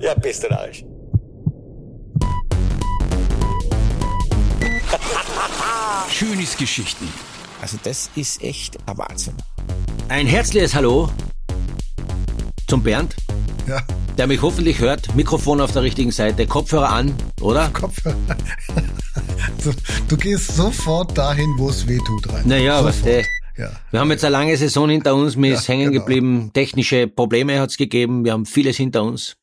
Ja, bist du Arsch. Schönes Geschichten. Also das ist echt ein Wahnsinn. Ein herzliches Hallo zum Bernd, Ja, der mich hoffentlich hört. Mikrofon auf der richtigen Seite, Kopfhörer an, oder? Kopfhörer. Also, du gehst sofort dahin, wo es weh tut, rein. Naja, aber Sofort. äh, Ja. wir haben jetzt eine lange Saison hinter uns, mir Ja, ist hängen genau. geblieben, technische Probleme hat's gegeben, wir haben vieles hinter uns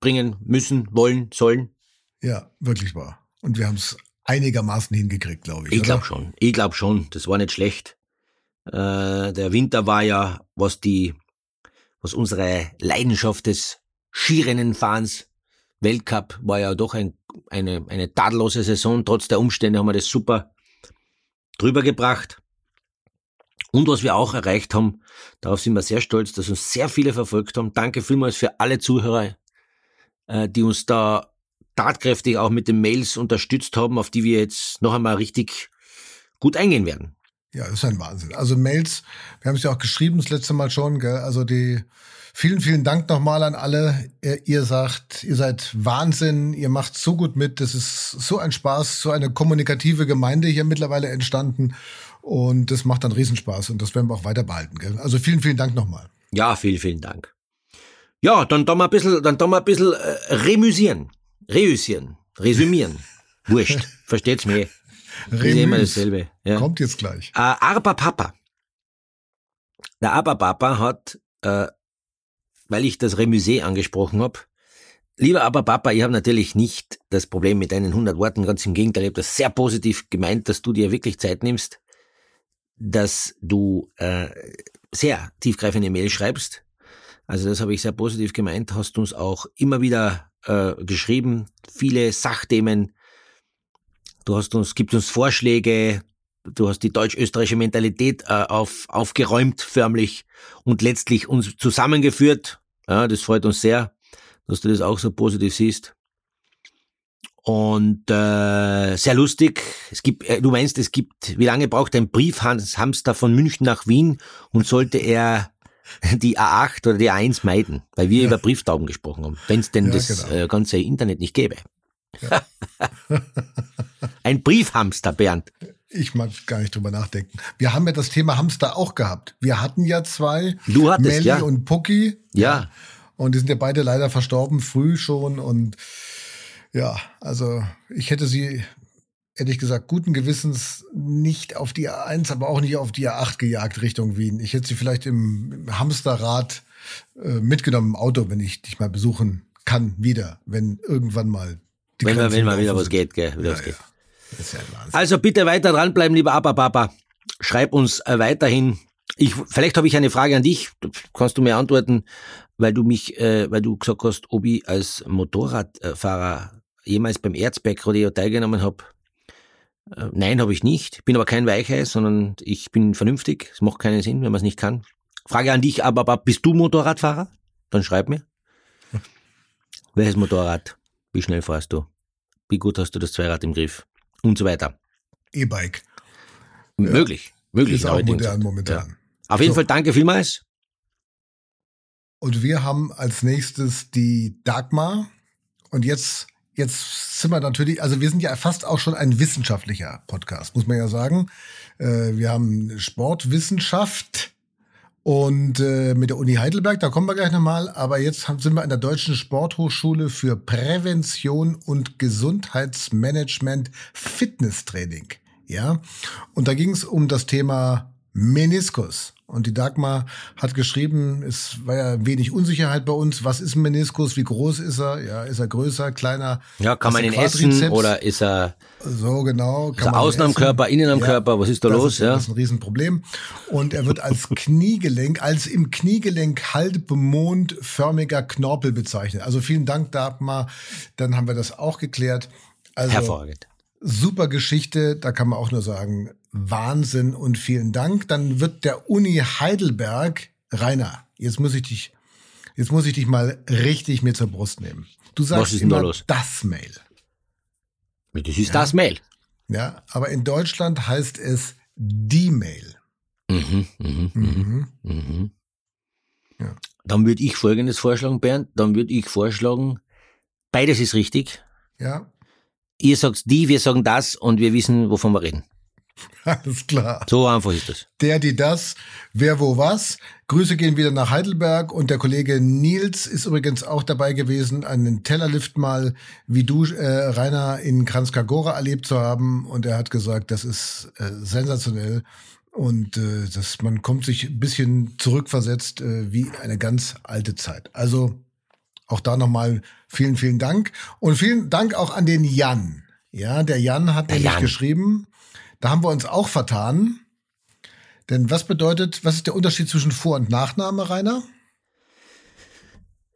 bringen müssen, wollen, sollen. ja, wirklich wahr. Und wir haben es einigermaßen hingekriegt, glaube ich. Ich glaube schon, ich glaube schon, das war nicht schlecht. Äh, der Winter war ja, was die, was unsere Leidenschaft des Skirennenfahrens, Weltcup, war ja doch ein, eine, eine tadellose Saison. Trotz der Umstände haben wir das super drüber gebracht. Und was wir auch erreicht haben, darauf sind wir sehr stolz, dass uns sehr viele verfolgt haben. Danke vielmals für alle Zuhörer, äh, die uns da tatkräftig auch mit den Mails unterstützt haben, auf die wir jetzt noch einmal richtig gut eingehen werden. Ja, das ist ein Wahnsinn. Also Mails, wir haben es ja auch geschrieben das letzte Mal schon, gell? Also die vielen, vielen Dank nochmal an alle. Ihr, ihr sagt, ihr seid Wahnsinn, ihr macht so gut mit. Das ist so ein Spaß, so eine kommunikative Gemeinde hier mittlerweile entstanden. Und das macht dann Riesenspaß und das werden wir auch weiter behalten. Gell? Also vielen, vielen Dank nochmal. Ja, vielen, vielen Dank. Ja, dann da mal ein bisschen, dann da mal ein bisschen äh, remüsieren, reüssieren, resümieren. Wurscht, versteht's mir. Das ist immer Remüs. dasselbe. Ja. Kommt jetzt gleich. Äh, Arba Papa. Der Arba Papa hat, äh, weil ich das Remusée angesprochen habe, lieber Arba Papa, ich habe natürlich nicht das Problem mit deinen 100 Worten, ganz im Gegenteil, ich habe das sehr positiv gemeint, dass du dir wirklich Zeit nimmst, dass du äh, sehr tiefgreifende Mail schreibst. Also das habe ich sehr positiv gemeint, hast uns auch immer wieder äh, geschrieben, viele Sachthemen, Du hast uns, gibt uns Vorschläge, du hast die deutsch-österreichische Mentalität äh, auf, aufgeräumt förmlich und letztlich uns zusammengeführt. Ja, das freut uns sehr, dass du das auch so positiv siehst. Und äh, sehr lustig. Es gibt, äh, du meinst, es gibt, wie lange braucht ein Briefhamster von München nach Wien und sollte er die A8 oder die A1 meiden, weil wir Ja. über Brieftauben gesprochen haben, wenn es denn Ja, das genau. äh, ganze Internet nicht gäbe. Ein Briefhamster, Bernd. Ich mag gar nicht drüber nachdenken. Wir haben ja das Thema Hamster auch gehabt. Wir hatten ja zwei. Du hattest, Melli ja. und Pucki. Ja. Und die sind ja beide leider verstorben, früh schon. Und ja, also ich hätte sie, ehrlich gesagt, guten Gewissens nicht auf die A1, aber auch nicht auf die A8 gejagt Richtung Wien. Ich hätte sie vielleicht im, im Hamsterrad äh, mitgenommen im Auto, wenn ich dich mal besuchen kann, wieder, wenn irgendwann mal die Wenn, Grenzen wenn mal wieder offen was sind. geht, gell? Wieder was Ja, geht. ja. Das ist ja. Also bitte weiter dranbleiben, lieber Abba-Papa. Schreib uns äh, weiterhin. Ich, vielleicht habe ich eine Frage an dich. Kannst du mir antworten, weil du mich, äh, weil du gesagt hast, ob ich als Motorradfahrer jemals beim Erzberg-Rodeo teilgenommen habe. Äh, nein, habe ich nicht. Bin aber kein Weichei, sondern ich bin vernünftig. Es macht keinen Sinn, wenn man es nicht kann. Frage an dich, aber bist du Motorradfahrer? Dann schreib mir. Welches Motorrad? Wie schnell fährst du? Wie gut hast du das Zweirad im Griff? Und so weiter. E-Bike Möglich. Möglich. ist auch modern momentan. Ja. Auf jeden So. Fall danke vielmals. Und wir haben als nächstes die Dagmar. Und jetzt, jetzt sind wir natürlich, also wir sind ja fast auch schon ein wissenschaftlicher Podcast, muss man ja sagen. Äh, wir haben Sportwissenschaft und äh, mit der Uni Heidelberg, da kommen wir gleich nochmal. Aber jetzt sind wir an der Deutschen Sporthochschule für Prävention und Gesundheitsmanagement Fitnesstraining. Ja, und da ging es um das Thema Meniskus. Und die Dagmar hat geschrieben, es war ja wenig Unsicherheit bei uns. Was ist ein Meniskus? Wie groß ist er? Ja, ist er größer, kleiner? Ja, kann man ihn essen oder ist er, So genau. ist er außen am Körper, innen am Körper? Was ist da los? Ist, ja? Das ist ein Riesenproblem. Und er wird als Kniegelenk, als im Kniegelenk halbmondförmiger Knorpel bezeichnet. Also vielen Dank, Dagmar. Dann haben wir das auch geklärt. Also, Hervorragend. super Geschichte, da kann man auch nur sagen, Wahnsinn und vielen Dank. Dann wird der Uni Heidelberg, Rainer, jetzt muss ich dich, jetzt muss ich dich mal richtig mit zur Brust nehmen. Du Was sagst da immer los? das Mail. Das ist das Mail. Ja, aber in Deutschland heißt es die Mail. Mhm, mhm, mhm, Mhm. mhm. Ja. Dann würde ich Folgendes vorschlagen, Bernd. Dann würde ich vorschlagen, beides ist richtig. Ja, Ihr sagt die, wir sagen das und wir wissen, wovon wir reden. alles klar. So einfach ist das. Der, die, das, wer, wo, was. Grüße gehen wieder nach Heidelberg und der Kollege Nils ist übrigens auch dabei gewesen, einen Tellerlift mal wie du, äh, Rainer, in Kranzkagora erlebt zu haben und er hat gesagt, das ist äh, sensationell und äh, das, man kommt sich ein bisschen zurückversetzt äh, wie eine ganz alte Zeit. Also auch da nochmal vielen, vielen Dank und vielen Dank auch an den Jan. Ja, der Jan hat Der nämlich Jan. geschrieben, da haben wir uns auch vertan. Denn was bedeutet, was ist der Unterschied zwischen Vor- und Nachname, Rainer?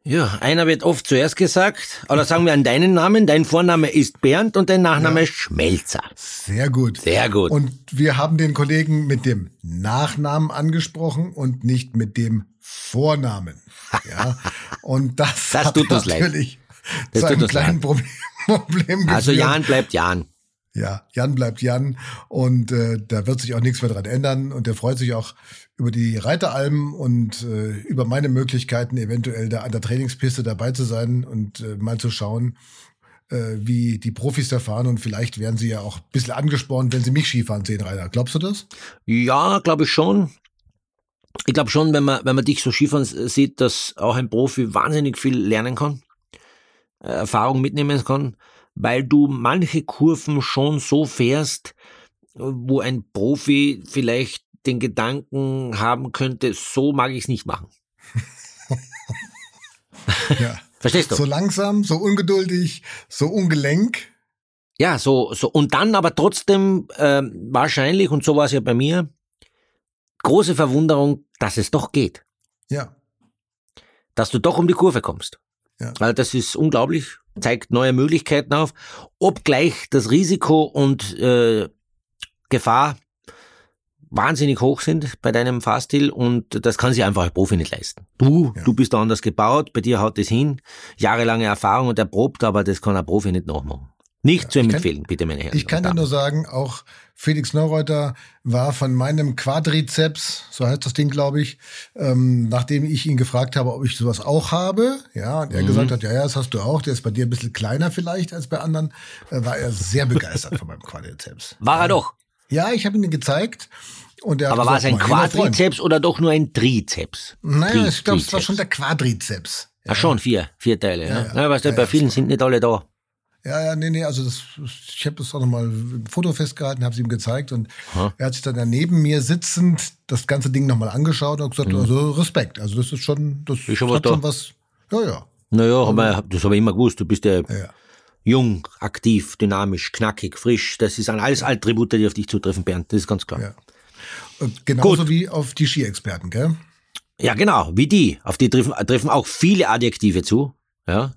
Ja, einer wird oft zuerst gesagt, oder sagen wir an deinen Namen, dein Vorname ist Bernd und dein Nachname Schmelzer. Sehr gut. Sehr gut. Und wir haben den Kollegen mit dem Nachnamen angesprochen und nicht mit dem Vornamen. Ja. Und das, Das hat tut uns leid. natürlich Das zu tut einem uns kleinen leid. Problem, Problem geführt. Also Jan bleibt Jan. Ja, Jan bleibt Jan und äh, da wird sich auch nichts mehr dran ändern und der freut sich auch über die Reiteralben und äh, über meine Möglichkeiten, eventuell da an der Trainingspiste dabei zu sein und äh, mal zu schauen, äh, wie die Profis da fahren und vielleicht werden sie ja auch ein bisschen angespornt, wenn sie mich Skifahren sehen, Rainer. Glaubst du das? Ja, glaube ich schon. Ich glaube schon, wenn man, wenn man dich so Skifahren sieht, dass auch ein Profi wahnsinnig viel lernen kann, äh, Erfahrung mitnehmen kann, weil du manche Kurven schon so fährst, wo ein Profi vielleicht den Gedanken haben könnte, so mag ich es nicht machen. Ja. Verstehst du? So langsam, so ungeduldig, so ungelenk. Ja, so, so. Und dann aber trotzdem ähm, wahrscheinlich, und so war es ja bei mir, große Verwunderung, dass es doch geht. Ja, Dass du doch um die Kurve kommst. Ja. Weil das ist unglaublich, zeigt neue Möglichkeiten auf, obgleich das Risiko und äh, Gefahr wahnsinnig hoch sind bei deinem Fahrstil und das kann sich einfach ein Profi nicht leisten. Du, Ja. du bist da anders gebaut, bei dir haut es hin, jahrelange Erfahrung und er probt, aber das kann ein Profi nicht nachmachen. Nicht zu ich kann- empfehlen, bitte meine Herren. Ich kann dir nur sagen, auch Felix Neureuter war von meinem Quadrizeps, so heißt das Ding, glaube ich, ähm, nachdem ich ihn gefragt habe, ob ich sowas auch habe, ja, und er Mhm. gesagt hat, ja, ja, das hast du auch, der ist bei dir ein bisschen kleiner vielleicht als bei anderen, äh, war er sehr begeistert von meinem Quadrizeps. War er doch. Ja, ich habe ihn gezeigt er Aber war es ein. Quadrizeps oder doch nur ein Trizeps? Naja, Tri- ich glaube, es war schon der Quadrizeps. Ach schon, vier, vier Teile. Ja, ja. ja. weißt du, Ja, bei ja, vielen sind nicht alle da. Ja, ja, nee, nee, also das, ich habe das auch nochmal im Foto festgehalten, habe es ihm gezeigt und Aha. er hat sich dann da neben mir sitzend das ganze Ding nochmal angeschaut und gesagt, also Respekt, also das ist schon, das Mhm. Ist hat da. schon was, ja, ja, Naja, aber das habe ich immer gewusst. Du bist ja, ja. jung, aktiv, dynamisch, knackig, frisch. Das sind alles Attribute, die auf dich zutreffen, Bernd. Das ist ganz klar. Ja. Und genauso wie auf die Ski-Experten, gell? Ja, genau, wie die. Auf die treffen, treffen auch viele Adjektive zu. Ja.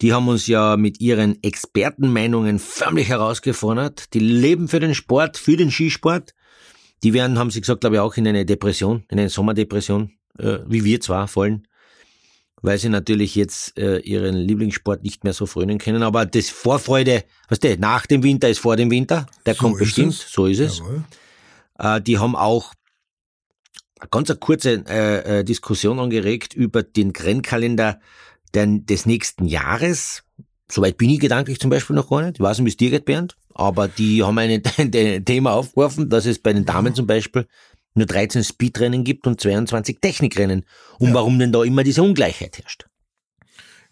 Die haben uns ja mit ihren Expertenmeinungen förmlich herausgefordert. Die leben für den Sport, für den Skisport. Die werden, haben sie gesagt, glaube ich, auch in eine Depression, in eine Sommerdepression, äh, wie wir zwar fallen, weil sie natürlich jetzt äh, ihren Lieblingssport nicht mehr so frönen können. Aber das Vorfreude, weißt du, nach dem Winter ist vor dem Winter. Der So kommt bestimmt, es. so ist es. Äh, die haben auch eine ganz eine kurze äh, äh, Diskussion angeregt über den Rennkalender der, des nächsten Jahres. Soweit bin ich gedanklich zum Beispiel noch gar nicht. Ich weiß nicht, wie es dir geht, Bernd. Aber die haben ein ein Thema aufgeworfen, dass es bei den Damen zum Beispiel nur 13 Speedrennen gibt und 22 Technikrennen. Und Ja. warum denn da immer diese Ungleichheit herrscht.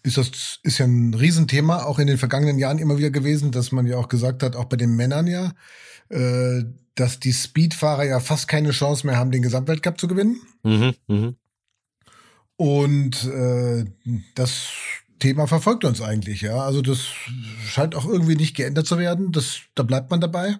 Ist das ist ja ein Riesenthema, auch in den vergangenen Jahren immer wieder gewesen, dass man ja auch gesagt hat, auch bei den Männern ja, äh, dass die Speedfahrer ja fast keine Chance mehr haben, den Gesamtweltcup zu gewinnen. Mhm, mhm. Und äh, das Thema verfolgt uns eigentlich, ja. Also das scheint auch irgendwie nicht geändert zu werden. Das, da bleibt man dabei.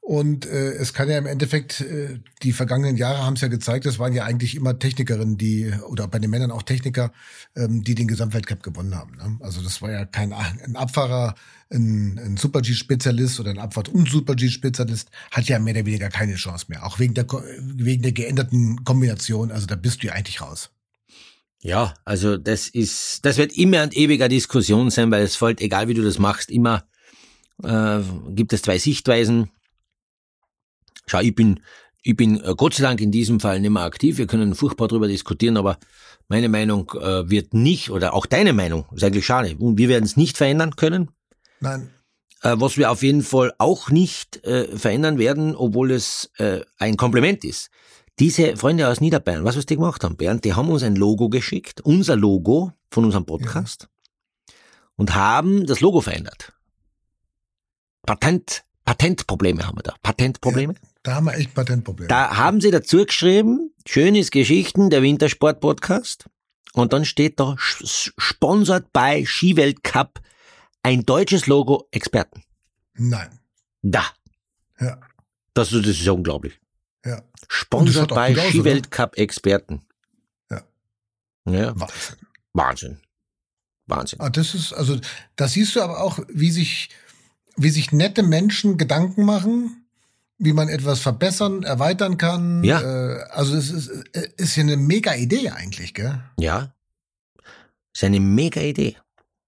Und äh, es kann ja im Endeffekt, äh, die vergangenen Jahre haben es ja gezeigt, es waren ja eigentlich immer Technikerinnen, die, oder bei den Männern auch Techniker, ähm, die den Gesamtweltcup gewonnen haben. Ne? Also das war ja kein ein Abfahrer, ein, ein Super-G-Spezialist oder ein Abfahrt- und Super-G-Spezialist hat ja mehr oder weniger keine Chance mehr. Auch wegen der, wegen der geänderten Kombination. Also da bist du ja eigentlich raus. Ja, also das ist, das wird immer und ewiger Diskussion sein, weil es fällt, egal wie du das machst, immer äh, gibt es zwei Sichtweisen. Schau, ich bin, ich bin äh, Gott sei Dank in diesem Fall nicht mehr aktiv. Wir können furchtbar darüber diskutieren, aber Meine Meinung äh, wird nicht, oder auch deine Meinung, ist eigentlich schade. Und wir werden es nicht verändern können. Nein. Äh, was wir auf jeden Fall auch nicht äh, verändern werden, obwohl es äh, ein Kompliment ist. Diese Freunde aus Niederbayern, was was die gemacht haben, Bernd, die haben uns ein Logo geschickt, unser Logo von unserem Podcast, ja. und haben das Logo verändert. Patent, Patentprobleme haben wir da. Patentprobleme? Ja, da haben wir echt Patentprobleme. Da haben sie dazu geschrieben, schönes Geschichten, der Wintersport-Podcast. Und dann steht da, sponsert bei Skiweltcup ein deutsches Logo Experten. Nein. Da. Ja. Das, das ist ja unglaublich. Ja. Sponsert bei Skiweltcup-Experten. Ja. ja. Wahnsinn. Wahnsinn. Wahnsinn. Ah, das ist, also, da siehst du aber auch, wie sich, wie sich nette Menschen Gedanken machen, wie man etwas verbessern, erweitern kann. Ja. Äh, also, es ist, äh, ist ja eine mega Idee eigentlich, gell? Ja. Ist eine mega Idee.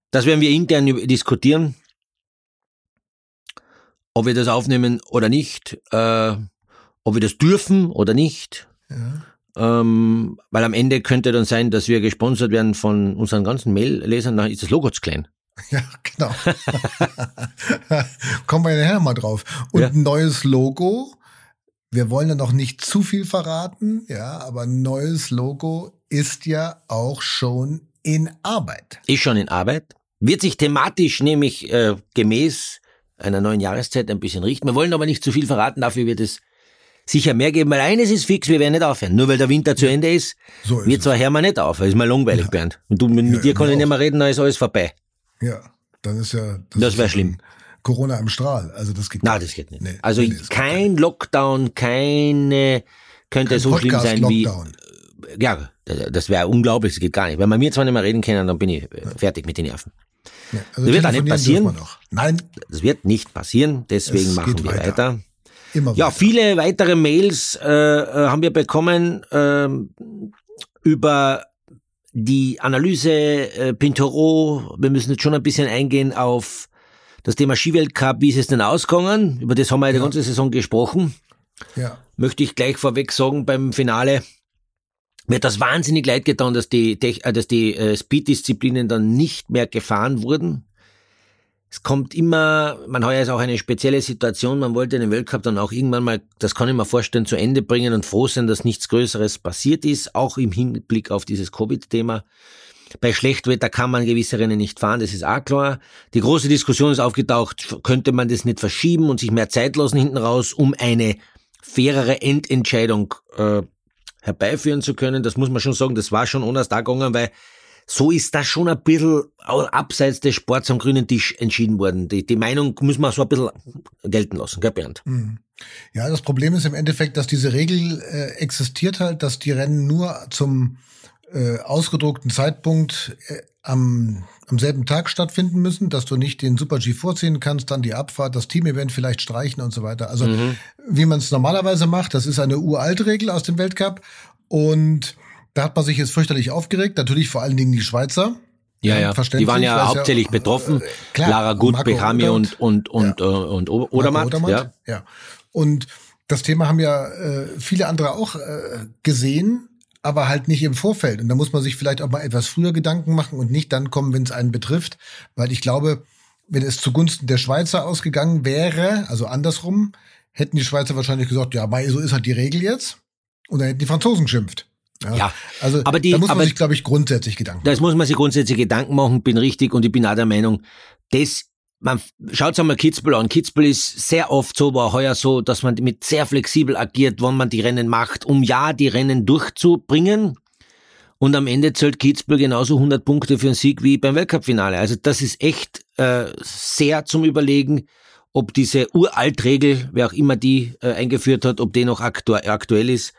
Das werden wir intern diskutieren, ob wir das aufnehmen oder nicht. Äh, ob wir das dürfen oder nicht. Ja. Ähm, weil am Ende könnte dann sein, dass wir gesponsert werden von unseren ganzen Mail-Lesern, dann ist das Logo zu klein. Ja, genau. Kommen wir nachher mal drauf. Und ja. ein neues Logo. Wir wollen ja noch nicht zu viel verraten, ja, aber ein neues Logo ist ja auch schon in Arbeit. Ist schon in Arbeit. Wird sich thematisch nämlich äh, gemäß einer neuen Jahreszeit ein bisschen richten. Wir wollen aber nicht zu viel verraten, dafür wird es sicher mehr geben, weil eines ist fix, wir werden nicht aufhören. Nur weil der Winter zu Ende ist, so ist wir zwar hören wir nicht auf, das ist mal langweilig, ja. Bernd. Und du, mit, ja, dir kann ich nicht mehr reden, dann ist alles vorbei. Ja, dann ist ja... Das, das wäre schlimm. Corona im Strahl, also das geht nicht. Nein, das geht nicht. Nee, also nee, kein Lockdown, keine... Könnte kein so schlimm sein wie... Ja, das wäre unglaublich, das geht gar nicht. Wenn wir mir zwar nicht mehr reden können, dann bin ich äh, fertig mit den Nerven. Ja, also das wird auch nicht passieren. Nein. Das wird nicht passieren, deswegen es machen wir weiter. weiter. Immer ja, viele weitere Mails äh, äh, haben wir bekommen äh, über die Analyse äh, Pintoro. Wir müssen jetzt schon ein bisschen eingehen auf das Thema Skiweltcup. Wie ist es denn ausgegangen? Über das haben wir ja. die ganze Saison gesprochen. Ja. Möchte ich gleich vorweg sagen, beim Finale wird das wahnsinnig leid getan, dass die, äh, dass die äh, Speed-Disziplinen dann nicht mehr gefahren wurden. Es kommt immer, man hat jetzt auch eine spezielle Situation, man wollte den Weltcup dann auch irgendwann mal, das kann ich mir vorstellen, zu Ende bringen und froh sein, dass nichts Größeres passiert ist, auch im Hinblick auf dieses Covid-Thema. Bei Schlechtwetter kann man gewisse Rennen nicht fahren, das ist auch klar. Die große Diskussion ist aufgetaucht, könnte man das nicht verschieben und sich mehr Zeit lassen hinten raus, um eine fairere Endentscheidung äh, herbeiführen zu können. Das muss man schon sagen, das war schon anders da gegangen, weil so ist das schon ein bisschen abseits des Sports am grünen Tisch entschieden worden. Die, die Meinung muss man so ein bisschen gelten lassen, gell Bernd? Mhm. Ja, das Problem ist im Endeffekt, dass diese Regel äh, existiert halt, dass die Rennen nur zum äh, ausgedruckten Zeitpunkt äh, am, am selben Tag stattfinden müssen, dass du nicht den Super G vorziehen kannst, dann die Abfahrt, das Team-Event vielleicht streichen und so weiter. Also mhm. wie man es normalerweise macht, das ist eine uralte Regel aus dem Weltcup und da hat man sich jetzt fürchterlich aufgeregt, natürlich vor allen Dingen die Schweizer. Ja, ja, die waren ja hauptsächlich ja, betroffen. Äh, klar, Lara Gut, Bechami und, und, und, ja. äh, und Odermatt. Odermatt. Ja. ja. Und das Thema haben ja äh, viele andere auch äh, gesehen, aber halt nicht im Vorfeld. Und da muss man sich vielleicht auch mal etwas früher Gedanken machen und nicht dann kommen, wenn es einen betrifft. Weil ich glaube, wenn es zugunsten der Schweizer ausgegangen wäre, also andersrum, hätten die Schweizer wahrscheinlich gesagt, ja, so ist halt die Regel jetzt. Und dann hätten die Franzosen geschimpft. Ja, ja, also aber die, da muss man aber, sich, glaube ich, grundsätzlich Gedanken machen. Das muss man sich grundsätzlich Gedanken machen, bin richtig und ich bin auch der Meinung, das, man schaut einmal Kitzbühel an. Kitzbühel ist sehr oft so, war heuer so, dass man mit sehr flexibel agiert, wann man die Rennen macht, um ja die Rennen durchzubringen. Und am Ende zählt Kitzbühel genauso 100 Punkte für einen Sieg wie beim Weltcup-Finale. Also das ist echt äh, sehr zum Überlegen, ob diese Uraltregel, wer auch immer die äh, eingeführt hat, ob die noch aktu aktuell ist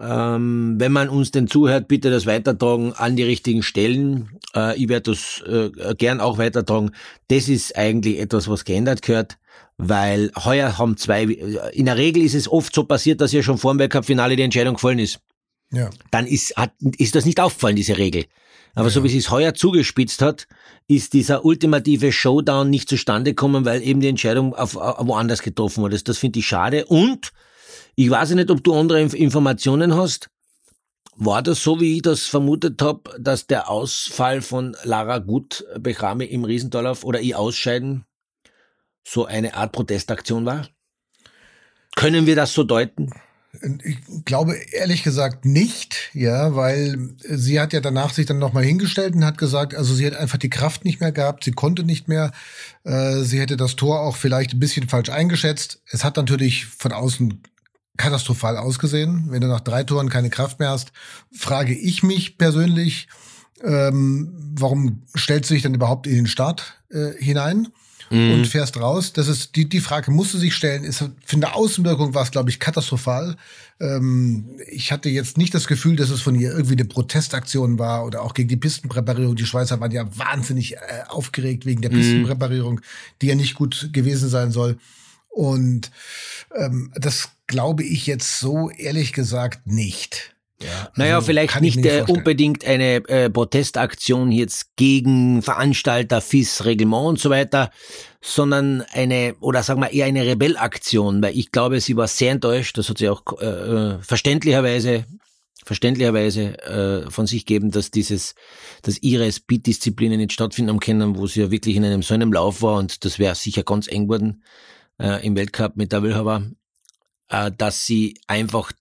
ähm, wenn man uns denn zuhört, bitte das weitertragen an die richtigen Stellen. Äh, ich werde das äh, gern auch weitertragen. Das ist eigentlich etwas, was geändert gehört, weil heuer haben zwei, in der Regel ist es oft so passiert, dass ja schon vor dem Weltcup-Finale die Entscheidung gefallen ist. Ja. Dann ist, hat, ist das nicht aufgefallen, diese Regel. Aber ja, so wie sie es heuer zugespitzt hat, ist dieser ultimative Showdown nicht zustande gekommen, weil eben die Entscheidung auf, auf woanders getroffen wurde. Das, das finde ich schade. Und ich weiß nicht, ob du andere Informationen hast, War das so, wie ich das vermutet habe, dass der Ausfall von Lara Gut Bechrame im Riesentorlauf oder ihr Ausscheiden so eine Art Protestaktion war? Können wir das so deuten? Ich glaube ehrlich gesagt nicht, ja, weil sie hat ja danach sich dann nochmal hingestellt und hat gesagt, also sie hat einfach die Kraft nicht mehr gehabt, sie konnte nicht mehr, äh, sie hätte das Tor auch vielleicht ein bisschen falsch eingeschätzt. Es hat natürlich von außen katastrophal ausgesehen. Wenn du nach drei Toren keine Kraft mehr hast, frage ich mich persönlich, ähm, warum stellt sie sich dann überhaupt in den Start äh, hinein? mhm. und fährst raus. Das ist die, die Frage musst du sich stellen. Ist, für eine Außenwirkung war es, glaube ich, katastrophal. Ähm, ich hatte jetzt nicht das Gefühl, dass es von ihr irgendwie eine Protestaktion war oder auch gegen die Pistenpräparierung. Die Schweizer waren ja wahnsinnig äh, aufgeregt wegen der mhm. Pistenpräparierung, die ja nicht gut gewesen sein soll. Und ähm, das glaube ich jetzt so ehrlich gesagt nicht. Ja, naja, also vielleicht nicht, nicht unbedingt eine äh, Protestaktion jetzt gegen Veranstalter, FIS, Reglement und so weiter, sondern eine, oder sagen wir eher eine Rebellaktion, weil ich glaube, sie war sehr enttäuscht, das hat sie auch äh, verständlicherweise verständlicherweise äh, von sich geben, dass dieses, dass ihre Speed-Disziplinen nicht stattfinden haben können, wo sie ja wirklich in einem so einem Lauf war und das wäre sicher ganz eng geworden äh, im Weltcup mit der Wilhauer, äh, dass sie einfach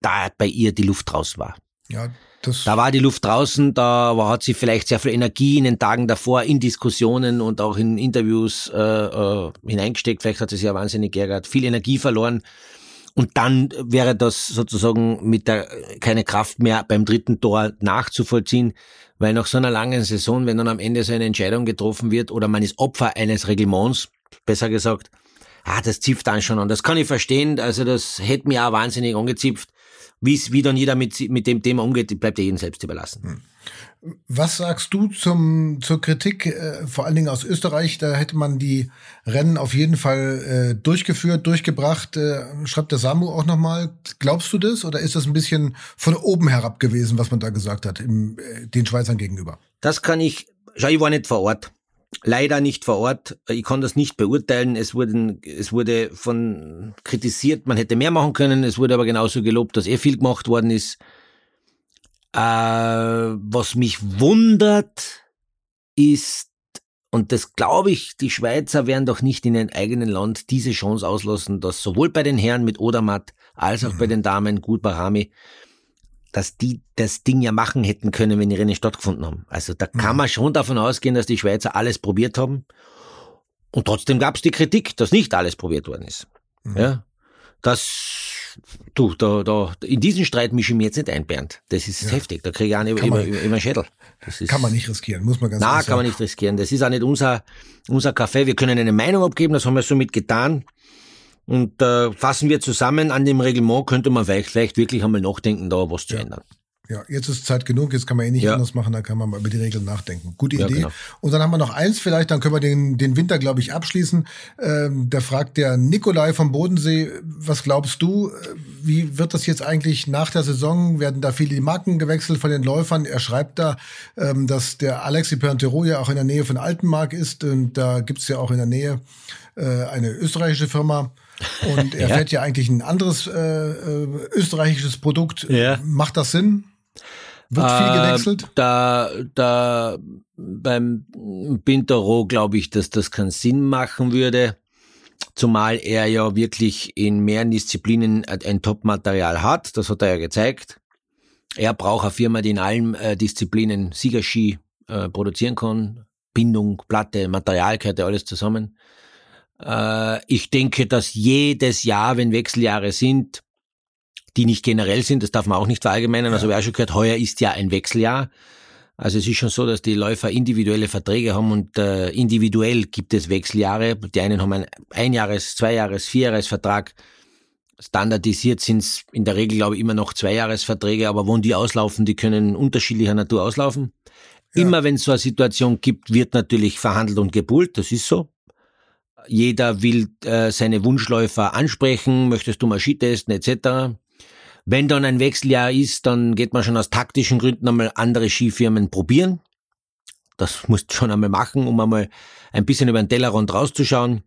da bei ihr die Luft raus war. Ja, das da war die Luft draußen, da war, hat sie vielleicht sehr viel Energie in den Tagen davor in Diskussionen und auch in Interviews äh, äh, hineingesteckt. Vielleicht hat sie sich ja wahnsinnig geärgert, viel Energie verloren. Und dann wäre das sozusagen mit der keine Kraft mehr beim dritten Tor nachzuvollziehen, weil nach so einer langen Saison, wenn dann am Ende so eine Entscheidung getroffen wird oder man ist Opfer eines Reglements, besser gesagt, ah, das zipft dann schon an. Das kann ich verstehen. Also das hätte mir auch wahnsinnig angezipft. Wie's, wie dann jeder mit, mit dem Thema umgeht, bleibt ja jedem selbst überlassen. Hm. Was sagst du zum, zur Kritik, äh, vor allen Dingen aus Österreich? Da hätte man die Rennen auf jeden Fall äh, durchgeführt, durchgebracht. Äh, schreibt der Samu auch nochmal. Glaubst du das? Oder ist das ein bisschen von oben herab gewesen, was man da gesagt hat, im, äh, den Schweizern gegenüber? Das kann ich, schau, ich war nicht vor Ort leider nicht vor Ort. Ich kann das nicht beurteilen. Es, wurden, es wurde von kritisiert, man hätte mehr machen können. Es wurde aber genauso gelobt, dass eh viel gemacht worden ist. Äh, was mich wundert, ist, und das glaube ich, die Schweizer werden doch nicht in ihrem eigenen Land diese Chance auslassen, dass sowohl bei den Herren mit Odermatt als auch mhm. bei den Damen Gut Barami dass die das Ding ja machen hätten können, wenn die Rennen stattgefunden haben. Also da kann mhm. man schon davon ausgehen, dass die Schweizer alles probiert haben. Und trotzdem gab es die Kritik, dass nicht alles probiert worden ist. Mhm. Ja, das, du, da, da, in diesen Streit mische ich mich jetzt nicht ein, Bernd. Das ist ja. heftig. Da kriege ich auch nicht immer, immer, immer Schädel. Das ist, kann man nicht riskieren, muss man ganz ehrlich sagen. Nein, kann man nicht riskieren. Das ist auch nicht unser, unser Kaffee. Wir können eine Meinung abgeben, das haben wir somit getan. Und äh, fassen wir zusammen, an dem Reglement könnte man vielleicht, vielleicht wirklich einmal nachdenken, da was zu ja. ändern. Ja, jetzt ist Zeit genug, jetzt kann man eh nicht ja. anders machen, da kann man mal über die Regeln nachdenken. Gute ja, Idee. Genau. Und dann haben wir noch eins vielleicht, dann können wir den, den Winter, glaube ich, abschließen. Ähm, da fragt der Nikolai vom Bodensee, was glaubst du, wie wird das jetzt eigentlich nach der Saison? Werden da viele Marken gewechselt von den Läufern? Er schreibt da, ähm, dass der Alexi Perntero ja auch in der Nähe von Altenmark ist und da gibt's ja auch in der Nähe äh, eine österreichische Firma. Und er ja. fährt ja eigentlich ein anderes äh, äh, österreichisches Produkt. Ja. Macht das Sinn? Wird viel äh, gewechselt? Da, da beim Pintero glaube ich, dass das keinen Sinn machen würde. Zumal er ja wirklich in mehreren Disziplinen ein Top-Material hat. Das hat er ja gezeigt. Er braucht eine Firma, die in allen äh, Disziplinen Siegerski äh, produzieren kann. Bindung, Platte, Material gehört ja alles zusammen. Äh, ich denke, dass jedes Jahr, wenn Wechseljahre sind, die nicht generell sind, das darf man auch nicht verallgemeinern. Also wer schon gehört, heuer ist ja ein Wechseljahr. Also es ist schon so, dass die Läufer individuelle Verträge haben und äh, individuell gibt es Wechseljahre. Die einen haben einen Einjahres-, Zweijahres-, Vierjahresvertrag. Standardisiert sind es in der Regel, glaube ich, immer noch Zweijahresverträge, aber wo die auslaufen, die können unterschiedlicher Natur auslaufen. Ja. Immer wenn es so eine Situation gibt, wird natürlich verhandelt und gebuhlt, das ist so. Jeder will äh, seine Wunschläufer ansprechen, möchtest du mal Ski testen etc. Wenn dann ein Wechseljahr ist, dann geht man schon aus taktischen Gründen einmal andere Skifirmen probieren. Das musst du schon einmal machen, um einmal ein bisschen über den Tellerrand rauszuschauen.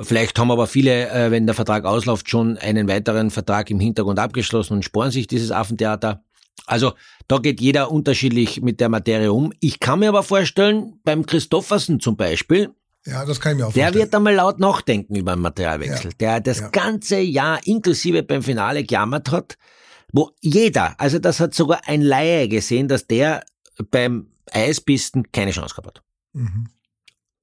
Vielleicht haben aber viele, äh, wenn der Vertrag ausläuft, schon einen weiteren Vertrag im Hintergrund abgeschlossen und sporen sich dieses Affentheater. Also da geht jeder unterschiedlich mit der Materie um. Ich kann mir aber vorstellen, beim Christoffersen zum Beispiel, Ja, das kann ich mir auch der vorstellen. wird einmal laut nachdenken über den Materialwechsel. Der das Ja. ganze Jahr inklusive beim Finale gejammert hat, wo jeder, also das hat sogar ein Laie gesehen, dass der beim Eispisten keine Chance gehabt hat. Mhm.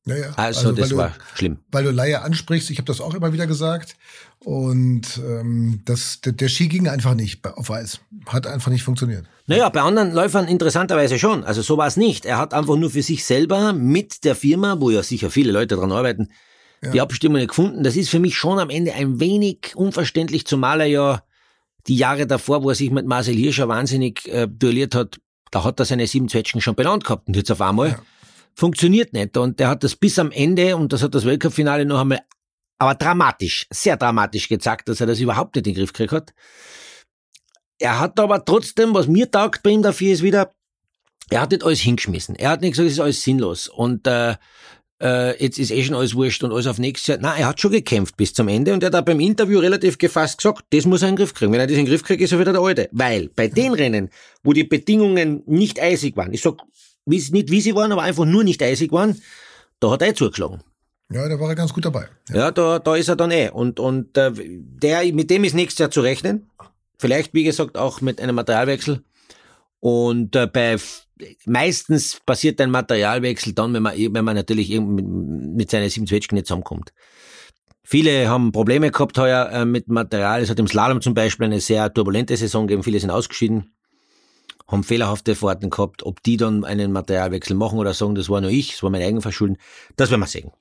Ja, ja. Also, weil das du, war schlimm. Weil du Laie ansprichst, ich habe das auch immer wieder gesagt. Und ähm, das, der, der Ski ging einfach nicht auf Eis. Hat einfach nicht funktioniert. Naja, bei anderen Läufern interessanterweise schon. Also so war es nicht. Er hat einfach nur für sich selber mit der Firma, wo ja sicher viele Leute dran arbeiten, die Abstimmungen gefunden. Das ist für mich schon am Ende ein wenig unverständlich, zumal er ja die Jahre davor, wo er sich mit Marcel Hirscher wahnsinnig äh, duelliert hat, da hat er seine sieben Zwetschgen schon benannt gehabt. Und jetzt auf einmal Ja. Funktioniert nicht. Und der hat das bis am Ende, und das hat das Weltcup-Finale noch einmal, aber dramatisch, sehr dramatisch gezeigt, dass er das überhaupt nicht in den Griff gekriegt hat. Er hat aber trotzdem, was mir taugt bei ihm dafür ist wieder, er hat nicht alles hingeschmissen. Er hat nicht gesagt, es ist alles sinnlos. Und äh, äh, jetzt ist eh schon alles wurscht und alles auf nächstes Jahr. Nein, er hat schon gekämpft bis zum Ende und er hat auch beim Interview relativ gefasst gesagt, das muss er in den Griff kriegen. Wenn er das in den Griff kriegt, ist er wieder der Alte. Weil bei den Rennen, wo die Bedingungen nicht eisig waren, ich sag nicht wie sie waren, aber einfach nur nicht eisig waren, da hat er eh zugeschlagen. Ja, da war er ganz gut dabei. Ja. Ja, da, da ist er dann eh. Und, und äh, der, mit dem ist nächstes Jahr zu rechnen. Vielleicht, wie gesagt, auch mit einem Materialwechsel. Und äh, bei meistens passiert ein Materialwechsel dann, wenn man, wenn man natürlich mit, mit seinen sieben Zwetschgen nicht zusammenkommt. Viele haben Probleme gehabt heuer äh, mit Material. Es hat im Slalom zum Beispiel eine sehr turbulente Saison gegeben. Viele sind ausgeschieden, haben fehlerhafte Fahrten gehabt. Ob die dann einen Materialwechsel machen oder sagen, das war nur ich, das war mein eigen Verschulden, das werden wir sehen.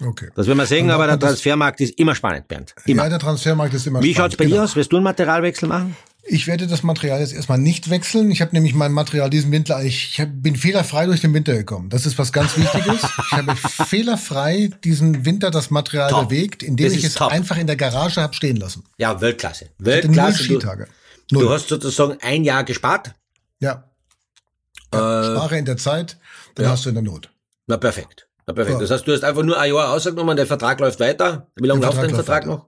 Okay. Das werden wir sehen, aber der Transfermarkt ist immer spannend, Bernd. Immer. Ja, der Transfermarkt ist immer Wie spannend. schaut's bei dir Genau. aus? Wirst du einen Materialwechsel machen? Ich werde das Material jetzt erstmal nicht wechseln. Ich habe nämlich mein Material diesen Winter, ich hab, bin fehlerfrei durch den Winter gekommen. Das ist was ganz Wichtiges. ich habe fehlerfrei diesen Winter das Material Top. bewegt, indem Das ich es top. einfach in der Garage habe stehen lassen. Ja, Weltklasse. Ich hatte null Weltklasse. Du, Skitage. du Null. hast sozusagen ein Jahr gespart. Ja. ja spare in der Zeit, dann Äh, ja. hast du in der Not. Na, perfekt. Na, perfekt. Ja. Das heißt, du hast einfach nur ein Jahr ausgenommen, der Vertrag läuft weiter. Wie lange läuft dein Vertrag noch?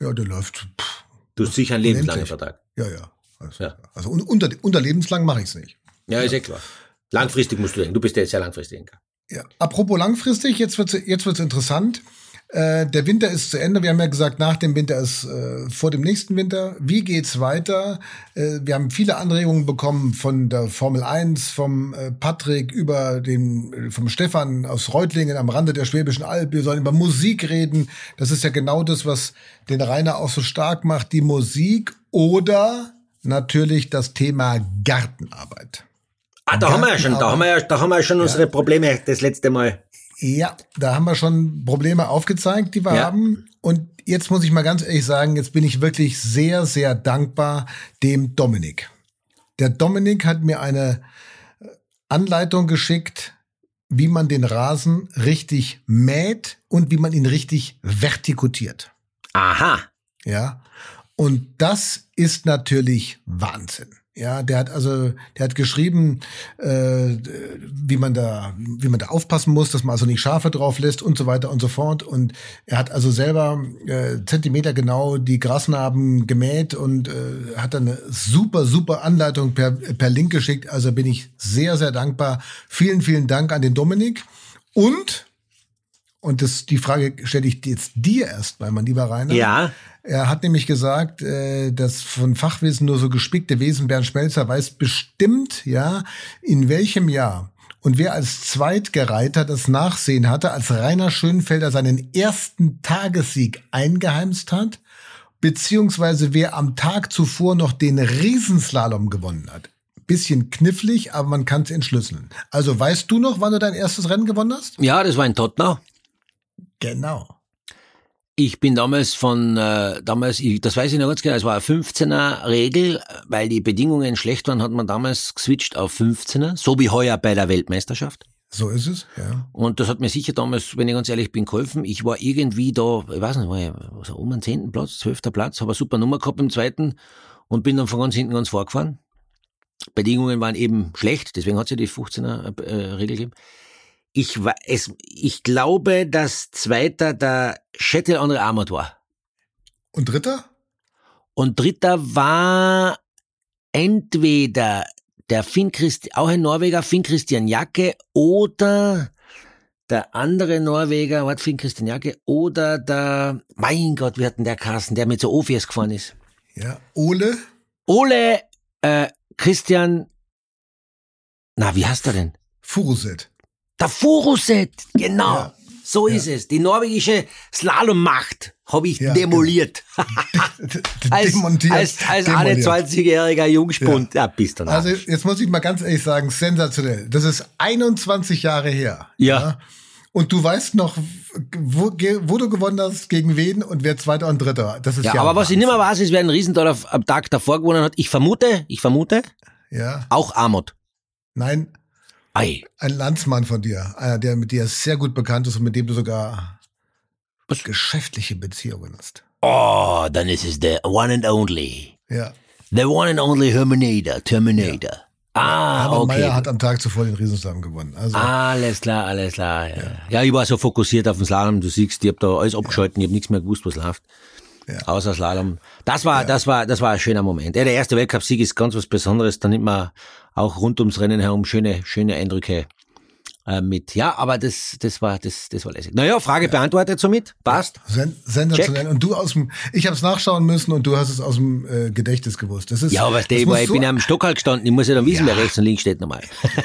Ja, der läuft. Pff, Du hast sicher einen lebenslangen. Vertrag. ja, ja. Also, Ja. also un- unter, unter lebenslang mache ich es nicht. Ja, ist eh klar. Langfristig musst du denken. Du bist ja jetzt sehr langfristig. Ja. Apropos langfristig, jetzt wird's jetzt wird's interessant. Äh, der Winter ist zu Ende. Wir haben ja gesagt, nach dem Winter ist äh, vor dem nächsten Winter. Wie geht's weiter? Äh, wir haben viele Anregungen bekommen von der Formel 1, vom äh, Patrick über den, äh, vom Stefan aus Reutlingen am Rande der Schwäbischen Alb. Wir sollen über Musik reden. Das ist ja genau das, was den Rainer auch so stark macht. Die Musik oder natürlich das Thema Gartenarbeit. Ah, da haben wir ja schon, da haben wir ja, da haben wir ja schon unsere Probleme das letzte Mal. Ja, da haben wir schon Probleme aufgezeigt, die wir Ja. haben. Und jetzt muss ich mal ganz ehrlich sagen, jetzt bin ich wirklich sehr, sehr dankbar dem Dominik. Der Dominik hat mir eine äh, Anleitung geschickt, wie man den Rasen richtig mäht und wie man ihn richtig vertikutiert. Aha. Ja. Und das ist natürlich Wahnsinn. Ja, der hat also, der hat geschrieben, äh, wie man da, wie man da aufpassen muss, dass man also nicht Schafe drauf lässt und so weiter und so fort. Und er hat also selber äh, Zentimeter genau die Grasnarben gemäht und äh, hat dann eine super, super Anleitung per, per Link geschickt. Also bin ich sehr, sehr dankbar. Vielen, vielen Dank an den Dominik. Und, und das, die Frage stelle ich jetzt dir erst mal, mein lieber Rainer. Ja. Er hat nämlich gesagt, äh, dass von Fachwissen nur so gespickte Wesen Bernd Schmelzer weiß bestimmt, ja, in welchem Jahr und wer als Zweitgereiter das Nachsehen hatte, als Rainer Schönfelder seinen ersten Tagessieg eingeheimst hat, beziehungsweise wer am Tag zuvor noch den Riesenslalom gewonnen hat. Bisschen knifflig, aber man kann es entschlüsseln. Also weißt du noch, wann du dein erstes Rennen gewonnen hast? Ja, das war in Tottenau. Genau. Ich bin damals von, äh, damals, ich, das weiß ich noch ganz genau, es war eine 15er Regel, weil die Bedingungen schlecht waren, hat man damals geswitcht auf 15er, so wie heuer bei der Weltmeisterschaft. So ist es, ja. Und das hat mir sicher damals, wenn ich ganz ehrlich bin, geholfen. Ich war irgendwie da, ich weiß nicht, war ich so um den zehnten Platz, zwölfter Platz, habe eine super Nummer gehabt im zweiten und bin dann von ganz hinten ganz vorgefahren. Bedingungen waren eben schlecht, deswegen hat es ja die 15er äh, Regel gegeben. Ich, es, ich glaube, dass zweiter der Chettel André Amot war. Und dritter? Und dritter war entweder der Finn Christ, auch ein Norweger, Finn Christian Jacke oder der andere Norweger, was Finn Christian Jacke oder der, mein Gott, wie hat denn der Carsten, der mit so Ofies gefahren ist? Ja, Ole, Ole, äh, Christian, na, wie heißt er denn? Furuset. Der Furuset, genau. Ja. So Ja. ist es. Die norwegische Slalommacht habe ich Ja, demoliert. als Demontiert. als, als demoliert. 21-jähriger Jungspund. Ja, bist du Also jetzt muss ich mal ganz ehrlich sagen, sensationell. Das ist 21 Jahre her. Ja. Und du weißt noch, wo, wo du gewonnen hast, gegen wen und wer Zweiter und Dritter. Das ist Ja, ja, aber was ich nicht mehr weiß, ist, wer ein Riesental auf- am Tag davor gewonnen hat. Ich vermute, ich vermute, Ja. auch Amot. Nein, Ei. ein Landsmann von dir. Einer, der mit dir sehr gut bekannt ist und mit dem du sogar Was? geschäftliche Beziehungen hast. Oh, dann ist es der one and only. Ja. The one and only Terminator. Terminator. Ah, Hermann okay. Mayer hat am Tag zuvor den Riesenslalom gewonnen. Also, Alles klar, alles klar. Ja. ja, ich war so fokussiert auf den Slalom, du siehst, ich hab da alles abgeschalten, ich hab nichts mehr gewusst, was läuft. Ja. Außer Slalom. Das war, das war, das war ein schöner Moment. Ja, der erste Weltcupsieg ist ganz was Besonderes. Da nimmt man auch rund ums Rennen herum schöne, schöne Eindrücke äh, mit. Ja, aber das, das war, das, das war lässig. Naja, Frage beantwortet somit. Passt. sen sensationell. Und du aus dem, ich habe es nachschauen müssen und du hast es aus dem äh, Gedächtnis gewusst. Das ist, Ja, aber das der, ich so- bin ja am Stockhalt gestanden, ich muss ja dann wissen, wer rechts und links steht nochmal.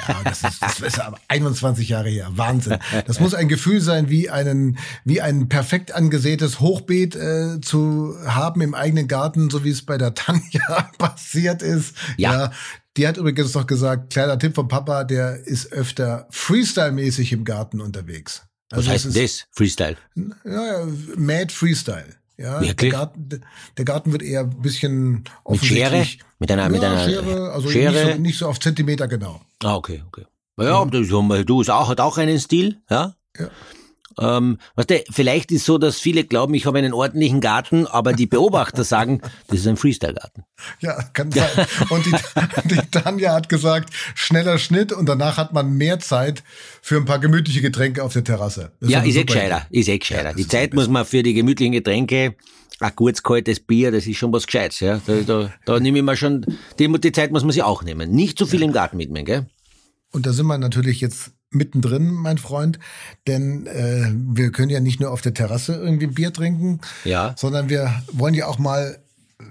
Ja, das ist, das ist aber 21 Jahre her. Wahnsinn. Das muss ein Gefühl sein, wie einen, wie ein perfekt angesätes Hochbeet äh, zu haben im eigenen Garten, so wie es bei der Tanja passiert ist. Ja. Die hat übrigens noch gesagt, kleiner Tipp vom Papa, der ist öfter Freestyle-mäßig im Garten unterwegs. Was Also heißt denn ist, das? Freestyle. Ja, ja, Mad Freestyle. Ja, Wirklich? Der Garten, der Garten wird eher ein bisschen Mit offensichtlich. Schere? Mit einer, mit ja, einer Schere, also Schere? Nicht, so, nicht so auf Zentimeter genau. Ah, okay, okay. Ja, das, du ist auch, hat auch einen Stil, ja. Ja. Ähm, weißt du, vielleicht ist so, dass viele glauben, ich habe einen ordentlichen Garten, aber die Beobachter sagen, das ist ein Freestyle-Garten. Ja, kann sein. Und die, die Tanja hat gesagt, schneller Schnitt und danach hat man mehr Zeit für ein paar gemütliche Getränke auf der Terrasse. Das Ja, ist eh gescheiter, ist eh gescheiter. Ja, die Zeit muss man für die gemütlichen Getränke, ein gutes kaltes Bier, das ist schon was Gescheites, ja. Da, da, da nehme ich mir schon, die, die Zeit muss man sich auch nehmen. Nicht zu viel im Garten mitnehmen, gell? Und da sind wir natürlich jetzt mittendrin, mein Freund, denn äh, wir können ja nicht nur auf der Terrasse irgendwie Bier trinken, Ja. sondern wir wollen ja auch mal äh,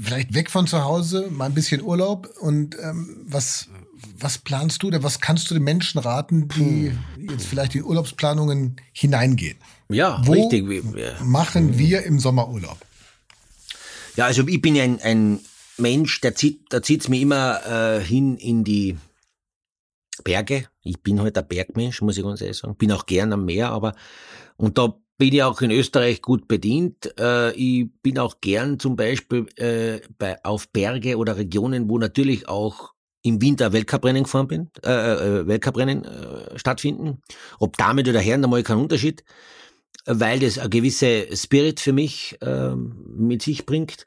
vielleicht weg von zu Hause, mal ein bisschen Urlaub. Und ähm, was, was planst du oder was kannst du den Menschen raten, die jetzt vielleicht in Urlaubsplanungen hineingehen? Ja, Wo richtig. machen wir im Sommerurlaub? Ja, also ich bin ja ein, ein Mensch, der zieht, zieht's mir immer äh, hin in die Berge. Ich bin halt ein Bergmensch, muss ich ganz ehrlich sagen. Bin auch gern am Meer, aber und da bin ich auch in Österreich gut bedient. Äh, ich bin auch gern zum Beispiel äh, bei, auf Berge oder Regionen, wo natürlich auch im Winter Weltcuprennen gefahren bin, äh, äh, Weltcuprennen äh, stattfinden. Ob Damen oder Herren, da mache ich keinen Unterschied weil das eine gewisse Spirit für mich ähm, mit sich bringt.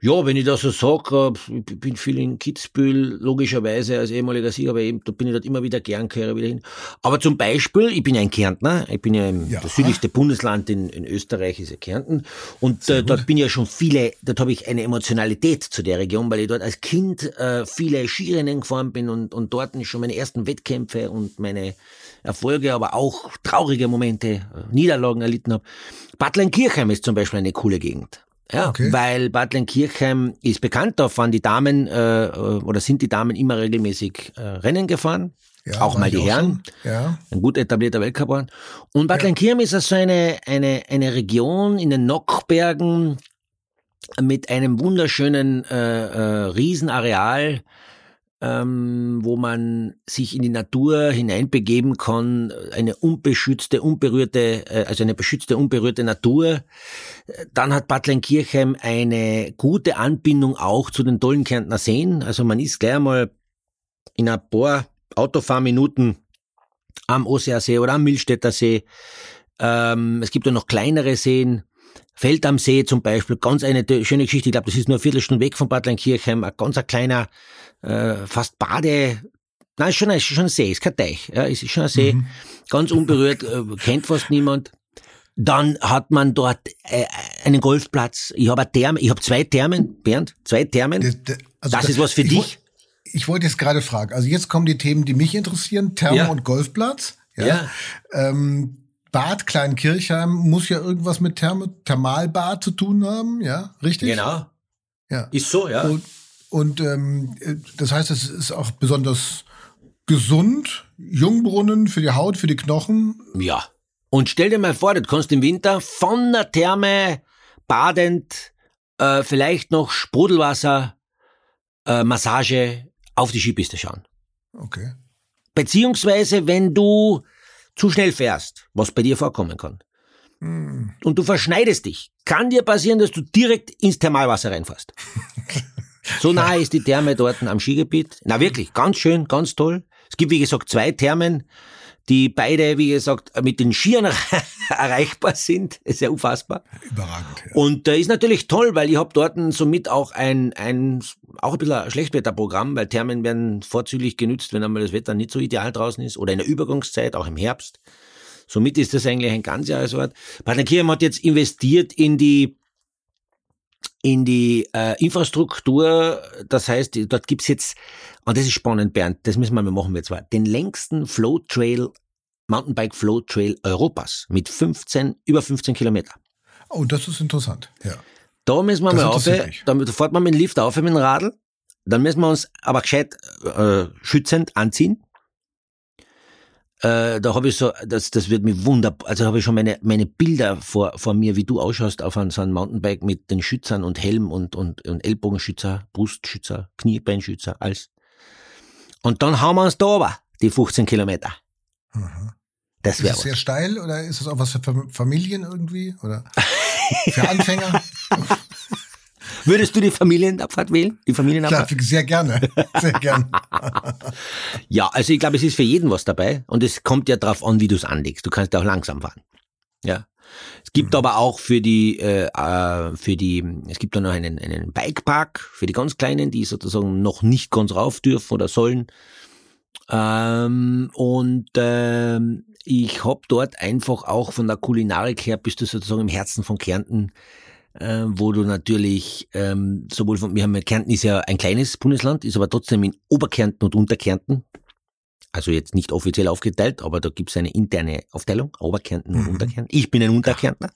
Ja, wenn ich das so sage, äh, ich bin viel in Kitzbühel, logischerweise als ehemaliger Sieger, aber eben, da bin ich dort immer wieder gern, kehre wieder hin. Aber zum Beispiel, ich bin ja ein Kärntner, ich bin ja, im, Ja. das südlichste Bundesland in, in Österreich ist ja Kärnten und äh, dort bin ich ja schon viele, dort habe ich eine Emotionalität zu der Region, weil ich dort als Kind äh, viele Skirennen gefahren bin und, und dort schon meine ersten Wettkämpfe und meine Erfolge, aber auch traurige Momente, äh, Niederlagen erlitten habe. Bad Kirchheim ist zum Beispiel eine coole Gegend. Ja, Okay. weil Bad Kirchheim ist bekannt, da fahren die Damen äh, äh, oder sind die Damen immer regelmäßig äh, Rennen gefahren. Ja, auch mal die Herren. schon. Ja. Ein gut etablierter Weltcup. Und Bad Kirchheim ist also eine, eine, eine Region in den Nockbergen mit einem wunderschönen äh, äh, Riesenareal, ähm, wo man sich in die Natur hineinbegeben kann, eine unbeschützte, unberührte, äh, also eine beschützte, unberührte Natur. Dann hat Bad Kirchheim eine gute Anbindung auch zu den tollen Kärntner Seen. Also man ist gleich einmal in ein paar Autofahrminuten am Oseer See oder am Milstädter See. Ähm, es gibt ja noch kleinere Seen. Feld am See zum Beispiel, ganz eine schöne Geschichte. Ich glaube, das ist nur eine Viertelstunde weg von Bad Kirchheim. Ein ganz ein kleiner, äh, fast Bade, nein, ist schon, ein- ist schon ein See, ist kein Teich. Ja, es ist schon ein See, ganz unberührt, äh, kennt fast niemand. Dann hat man dort äh, einen Golfplatz. Ich habe eine Therme, ich habe zwei Thermen, Bernd, zwei Thermen. Der, der, Also das, ist was für ich, dich. Ich wollte jetzt gerade fragen. Also jetzt kommen die Themen, die mich interessieren. Thermo Ja. und Golfplatz. Ja. Ähm, Bad Kleinkirchheim muss ja irgendwas mit Thermo, Thermalbad zu tun haben, ja? Richtig? Genau. Ja. Ist so, ja. Und, und ähm, äh, das heißt, es ist auch besonders gesund, Jungbrunnen für die Haut, für die Knochen. Ja. Und stell dir mal vor, du kannst im Winter von der Therme badend, äh, vielleicht noch Sprudelwasser, äh, Massage auf die Skipiste schauen. Okay. Beziehungsweise, wenn du zu schnell fährst, was bei dir vorkommen kann, Hm. und du verschneidest dich, kann dir passieren, dass du direkt ins Thermalwasser reinfährst. So nahe ist die Therme dort am Skigebiet. Na wirklich, ganz schön, ganz toll. Es gibt, wie gesagt, zwei Thermen, die beide, wie gesagt, mit den Skiern erreichbar sind. Ist ja unfassbar. Überragend. Ja. Und äh, ist natürlich toll, weil ich hab dort somit auch ein, ein auch ein bisschen ein Schlechtwetterprogramm, weil Thermen werden vorzüglich genützt, wenn einmal das Wetter nicht so ideal draußen ist oder in der Übergangszeit, auch im Herbst. Somit ist das eigentlich ein Ganzjahresort. Partenkirchen hat jetzt investiert in die in die äh, Infrastruktur, das heißt, dort gibt's jetzt, und das ist spannend, Bernd, das müssen wir mal machen wir zwar, den längsten Flow Trail, Mountainbike Flow Trail Europas mit 15, über 15 Kilometer. Oh, das ist interessant. Ja. Da müssen wir Das mal auf, da fährt man mit dem Lift auf mit dem Radl, dann müssen wir uns aber gescheit äh, schützend anziehen. Äh, da habe ich so, das, das wird mir wunderbar, also habe ich schon meine, meine Bilder vor, vor mir, wie du ausschaust auf einem, so einem Mountainbike mit den Schützern und Helm und, und, und Ellbogenschützer, Brustschützer, Kniebeinschützer, alles. Und dann hauen wir uns da aber, die 15 Kilometer. Aha. Das Ist wäre das sehr steil oder ist das auch was für Fam- Familien irgendwie? Oder für Anfänger? Würdest du die Familienabfahrt wählen? Die Familienabfahrt? Klar, sehr gerne. Sehr gerne. Ja, also ich glaube, es ist für jeden was dabei und es kommt ja drauf an, wie du es anlegst. Du kannst ja auch langsam fahren. Ja. Es gibt aber auch für die, äh, äh, für die, es gibt da noch einen, einen Bikepark für die ganz Kleinen, die sozusagen noch nicht ganz rauf dürfen oder sollen. Ähm, und ähm, ich hab dort einfach auch von der Kulinarik her, bist du sozusagen im Herzen von Kärnten, äh, wo du natürlich ähm, sowohl von, wir haben ja, Kärnten ist ja ein kleines Bundesland, ist aber trotzdem in Oberkärnten und Unterkärnten. Also jetzt nicht offiziell aufgeteilt, aber da gibt's eine interne Aufteilung, Oberkärnten und Mhm. Unterkärnten. Ich bin ein Unterkärntner.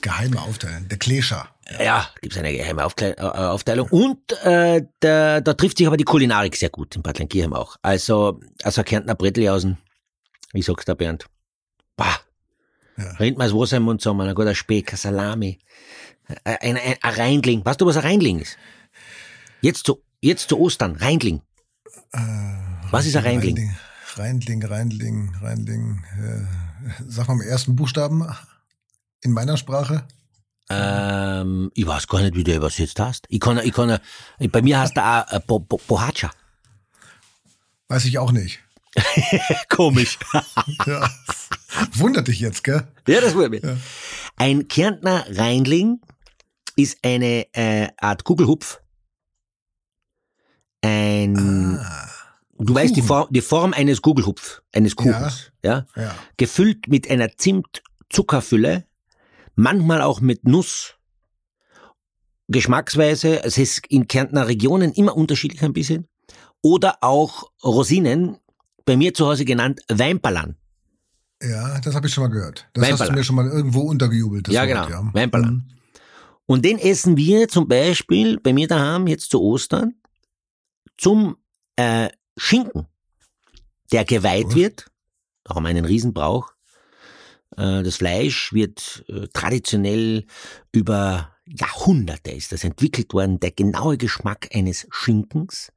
Geheime Aufteilen. Der Klescher. Ja, gibt's eine geheime Aufkle äh, Aufteilung. Und äh, da, da trifft sich aber die Kulinarik sehr gut in Bad Lenkirchen auch. Also, also Kärntner Bretteljausen, wie sagst du, Bernd? Bah, Ja. Rennt mal das Wasser im Mund zusammen, ein guter Speck, ein Salami, ein, ein, ein, ein Reindling. Weißt du, was ein Reindling ist? Jetzt zu, jetzt zu Ostern, Reindling. Äh, Was ist ein Reindling? Reindling, Reindling, Reindling. Äh, sag mal im ersten Buchstaben in meiner Sprache. Ähm, ich weiß gar nicht, wie du übersetzt hast. Ich kann, ich kann, bei mir heißt er auch äh, Bo, Bo, Bohacha. Weiß ich auch nicht. Komisch. Ja. Wundert dich jetzt, gell? Ja, das wurde mir. Ja. Ein Kärntner Reinling ist eine äh, Art Kugelhupf. Ein, Ah, du weißt die. Form, die Form eines Kugelhupf, eines Kuchens, ja. ja. Gefüllt mit einer Zimt-Zuckerfülle, manchmal auch mit Nuss. Geschmacksweise, es ist in Kärntner Regionen immer unterschiedlich ein bisschen. Oder auch Rosinen, bei mir zu Hause genannt Weinperlan. Ja, das habe ich schon mal gehört. Das hast Weinballer. du mir schon mal irgendwo untergejubelt. Das Ja, Wort, genau. Ja. Weinballer. Mhm. Und den essen wir zum Beispiel bei mir daheim jetzt zu Ostern zum äh, Schinken, der geweiht Cool. wird. Da haben wir einen Riesenbrauch. Äh, das Fleisch wird äh, traditionell über Jahrhunderte ist das entwickelt worden, der genaue Geschmack eines Schinkens.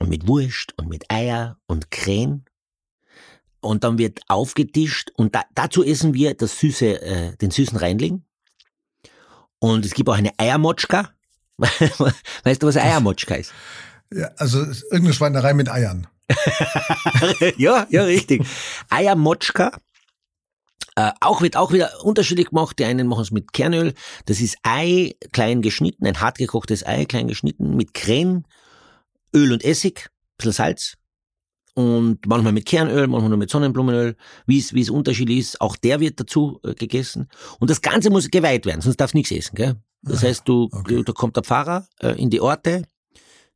Und mit Wurst und mit Eier und Creme. Und dann wird aufgetischt und da, dazu essen wir das süße, äh, den süßen Reinling. Und es gibt auch eine Eiermotschka. weißt du, was Eiermotschka ist? Ja, also ist irgendeine Schweinerei mit Eiern. ja, ja, richtig. Eiermotschka. Äh, auch wird auch wieder unterschiedlich gemacht. Die einen machen es mit Kernöl. Das ist Ei klein geschnitten, ein hart gekochtes Ei klein geschnitten mit Creme, Öl und Essig, bisschen Salz. Und manchmal mit Kernöl, manchmal nur mit Sonnenblumenöl, wie es, wie es unterschiedlich ist. Auch der wird dazu äh, gegessen. Und das Ganze muss geweiht werden, sonst darfst du nichts essen. Gell? Das Ah, heißt, du, okay. da kommt der Pfarrer äh, in die Orte,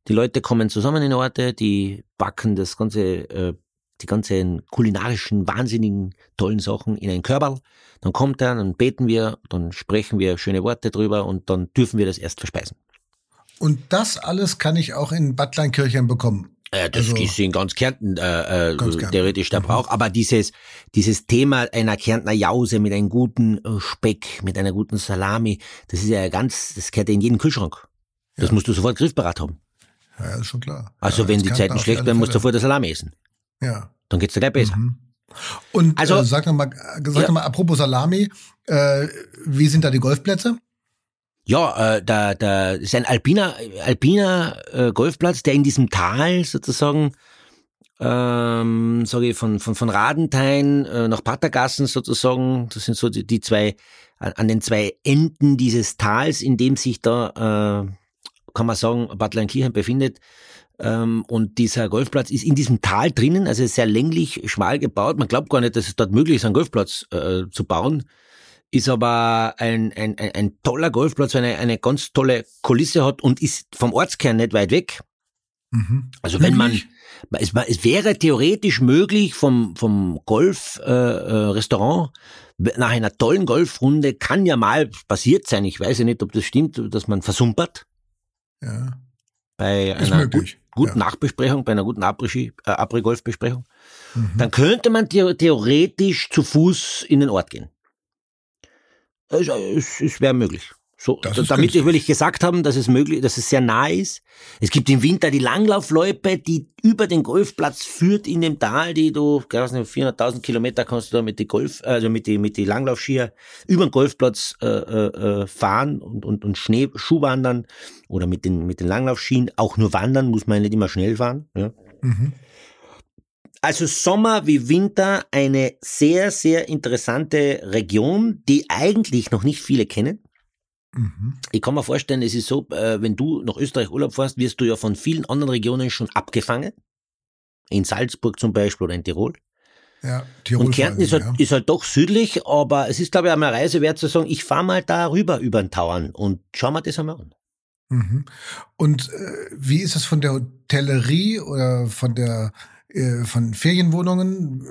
Die Leute kommen zusammen in Orte, die backen das ganze, äh, die ganzen kulinarischen, wahnsinnigen, tollen Sachen in einen Körper. Dann kommt er, dann beten wir, dann sprechen wir schöne Worte drüber und dann dürfen wir das erst verspeisen. Und das alles kann ich auch in Bad Kleinkirchen bekommen. Äh, das Also- ist in ganz Kärnten äh, äh, Kärnten. theoretisch der Brauch. Aber dieses, dieses Thema einer Kärntner Jause mit einem guten äh, Speck, mit einer guten Salami, das ist ja ganz, das gehört ja in jeden Kühlschrank. Das Ja. musst du sofort griffbereit haben. Ja, ist schon klar. Also ja, wenn die Zeiten schlecht werden, musst du sofort das Salami essen. Ja. Dann geht's dir gleich besser. Mhm. Und Also- äh, sag noch mal, äh, sag Ja. noch mal, apropos Salami, äh, wie sind da die Golfplätze? Ja, äh, da, da ist ein alpiner, alpiner äh, Golfplatz, der in diesem Tal sozusagen, ähm, sage ich, von, von, von Radenthein äh, nach Pattergassen sozusagen, das sind so die, die zwei, an, den zwei Enden dieses Tals, in dem sich da, äh, kann man sagen, Bad Leinkirchen befindet. Ähm, und dieser Golfplatz ist in diesem Tal drinnen, also sehr länglich, schmal gebaut. Man glaubt gar nicht, dass es dort möglich ist, einen Golfplatz äh, zu bauen ist aber ein, ein, ein, ein toller Golfplatz, weil er eine ganz tolle Kulisse hat und ist vom Ortskern nicht weit weg. Mhm. Also wenn man, es, es wäre theoretisch möglich vom, vom Golf äh, äh, Restaurant nach einer tollen Golfrunde kann ja mal passiert sein. Ich weiß ja nicht, ob das stimmt, dass man versumpert Ja, bei ist einer gut, guten ja. Nachbesprechung, bei einer guten Après- äh, Après-Golf-Besprechung. Mhm. Dann könnte man theo- theoretisch zu Fuß in den Ort gehen. Es, es, es wäre möglich. So, damit günstig. will ich gesagt haben, dass es möglich, dass es sehr nah ist. Es gibt im Winter die Langlaufloipe, die über den Golfplatz führt in dem Tal, die du, ich weiß nicht, 400.000 Kilometer kannst du da mit die Golf, also mit die mit die Langlaufskier über den Golfplatz äh, äh, äh, fahren und und und Schneeschuh wandern oder mit den mit den Langlaufskien auch nur wandern muss man ja nicht immer schnell fahren. Ja. Mhm. Also Sommer wie Winter eine sehr, sehr interessante Region, die eigentlich noch nicht viele kennen. Mhm. Ich kann mir vorstellen, es ist so, äh, wenn du nach Österreich Urlaub fährst, wirst du ja von vielen anderen Regionen schon abgefangen. In Salzburg zum Beispiel oder in Tirol. Ja, Tirol Und Kärnten ist halt, ja. ist halt doch südlich, aber es ist, glaube ich, einmal Reise wert zu sagen, ich fahre mal da rüber über den Tauern und schau mir das einmal an. Mhm. Und äh, wie ist es von der Hotellerie oder von der von Ferienwohnungen?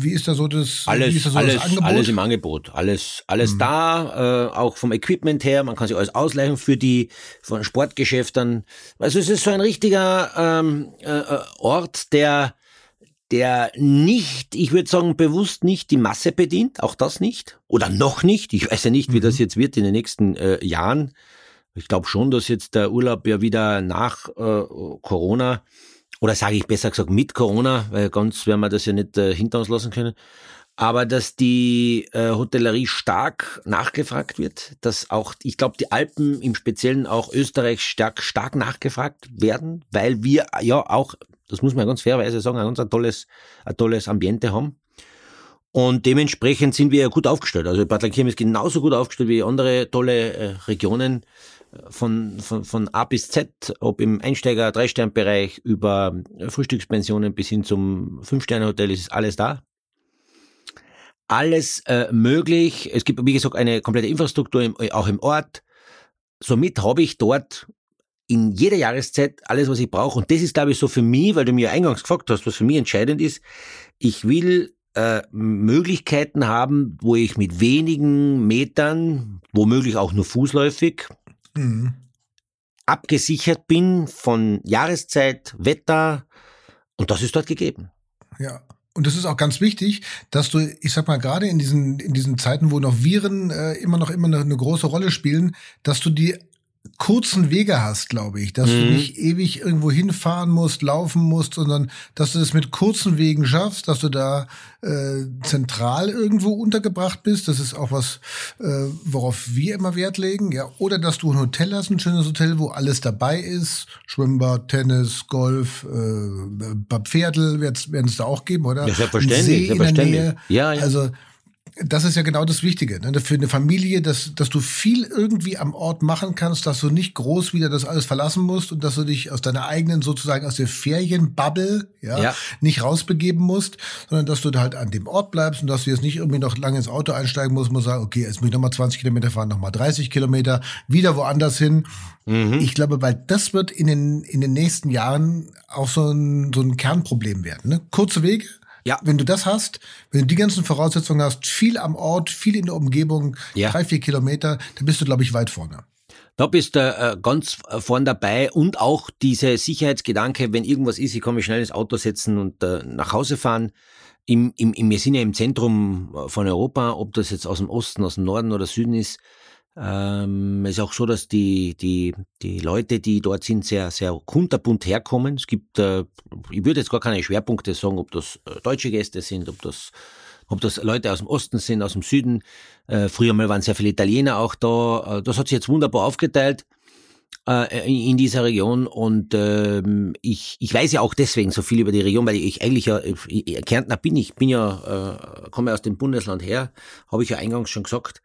Wie ist da so das, Alles, da so alles, das Angebot? alles im Angebot. Alles, alles Mhm. da, äh, auch vom Equipment her. Man kann sich alles ausleihen für die von Sportgeschäften. Also es ist so ein richtiger ähm, äh, äh, Ort, der der nicht, ich würde sagen, bewusst nicht die Masse bedient, auch das nicht. Oder noch nicht. Ich weiß ja nicht, wie Mhm. das jetzt wird in den nächsten äh, Jahren. Ich glaube schon, dass jetzt der Urlaub ja wieder nach äh, Corona, oder sage ich besser gesagt mit Corona, weil ganz werden wir das ja nicht äh, hinter uns lassen können, aber dass die äh, Hotellerie stark nachgefragt wird, dass auch, ich glaube, die Alpen im Speziellen auch Österreich stark, stark nachgefragt werden, weil wir ja auch, das muss man ganz fairerweise sagen, ein ganz ein tolles, ein tolles Ambiente haben. Und dementsprechend sind wir ja gut aufgestellt. Also Bad Lankirchen ist genauso gut aufgestellt wie andere tolle äh, Regionen von, von, von A bis Z, ob im Einsteiger-, Drei-Stern-Bereich über Frühstückspensionen bis hin zum Fünf-Sterne-Hotel ist alles da. Alles äh, möglich. Es gibt, wie gesagt, eine komplette Infrastruktur im, auch im Ort. Somit habe ich dort in jeder Jahreszeit alles, was ich brauche. Und das ist, glaube ich, so für mich, weil du mir eingangs gefragt hast, was für mich entscheidend ist. Ich will äh, Möglichkeiten haben, wo ich mit wenigen Metern, womöglich auch nur fußläufig, Mhm. abgesichert bin von Jahreszeit, Wetter. Und das ist dort gegeben. Ja. Und das ist auch ganz wichtig, dass du, ich sag mal, gerade in diesen, in diesen Zeiten, wo noch Viren äh, immer noch immer eine, eine große Rolle spielen, dass du die kurzen Wege hast, glaube ich, dass du Mhm. nicht ewig irgendwo hinfahren musst, laufen musst, sondern dass du das mit kurzen Wegen schaffst, dass du da äh, zentral irgendwo untergebracht bist. Das ist auch was, äh, worauf wir immer Wert legen, ja. Oder dass du ein Hotel hast, ein schönes Hotel, wo alles dabei ist, Schwimmbad, Tennis, Golf, äh, ein paar Pferdel werden es da auch geben, oder? Ja, selbstverständlich, selbstverständlich. Ja, ja. Also das ist ja genau das Wichtige. Ne? Für eine Familie, dass, dass du viel irgendwie am Ort machen kannst, dass du nicht groß wieder das alles verlassen musst und dass du dich aus deiner eigenen, sozusagen aus der Ferienbubble ja, ja. nicht rausbegeben musst, sondern dass du da halt an dem Ort bleibst und dass du jetzt nicht irgendwie noch lange ins Auto einsteigen musst, musst sagen, okay, jetzt muss ich nochmal 20 Kilometer fahren, nochmal 30 Kilometer, wieder woanders hin. Mhm. Ich glaube, weil das wird in den, in den nächsten Jahren auch so ein, so ein Kernproblem werden. Ne? Kurze Wege, ja. Wenn du das hast, wenn du die ganzen Voraussetzungen hast, viel am Ort, viel in der Umgebung, ja. drei, vier Kilometer, dann bist du, glaube ich, weit vorne. Da bist du äh, ganz vorn dabei und auch diese Sicherheitsgedanke, wenn irgendwas ist, ich kann mich schnell ins Auto setzen und äh, nach Hause fahren. Im, im, im, wir sind ja im Zentrum von Europa, ob das jetzt aus dem Osten, aus dem Norden oder Süden ist, ähm, es ist auch so, dass die, die, die Leute, die dort sind, sehr, sehr kunterbunt herkommen. Es gibt, äh, ich würde jetzt gar keine Schwerpunkte sagen, ob das äh, deutsche Gäste sind, ob das, ob das Leute aus dem Osten sind, aus dem Süden. Äh, früher mal waren sehr viele Italiener auch da. Äh, das hat sich jetzt wunderbar aufgeteilt äh, in dieser Region und ähm, ich, ich weiß ja auch deswegen so viel über die Region, weil ich eigentlich ja ich, Kärntner bin ich, bin ja äh, komme aus dem Bundesland her, habe ich ja eingangs schon gesagt,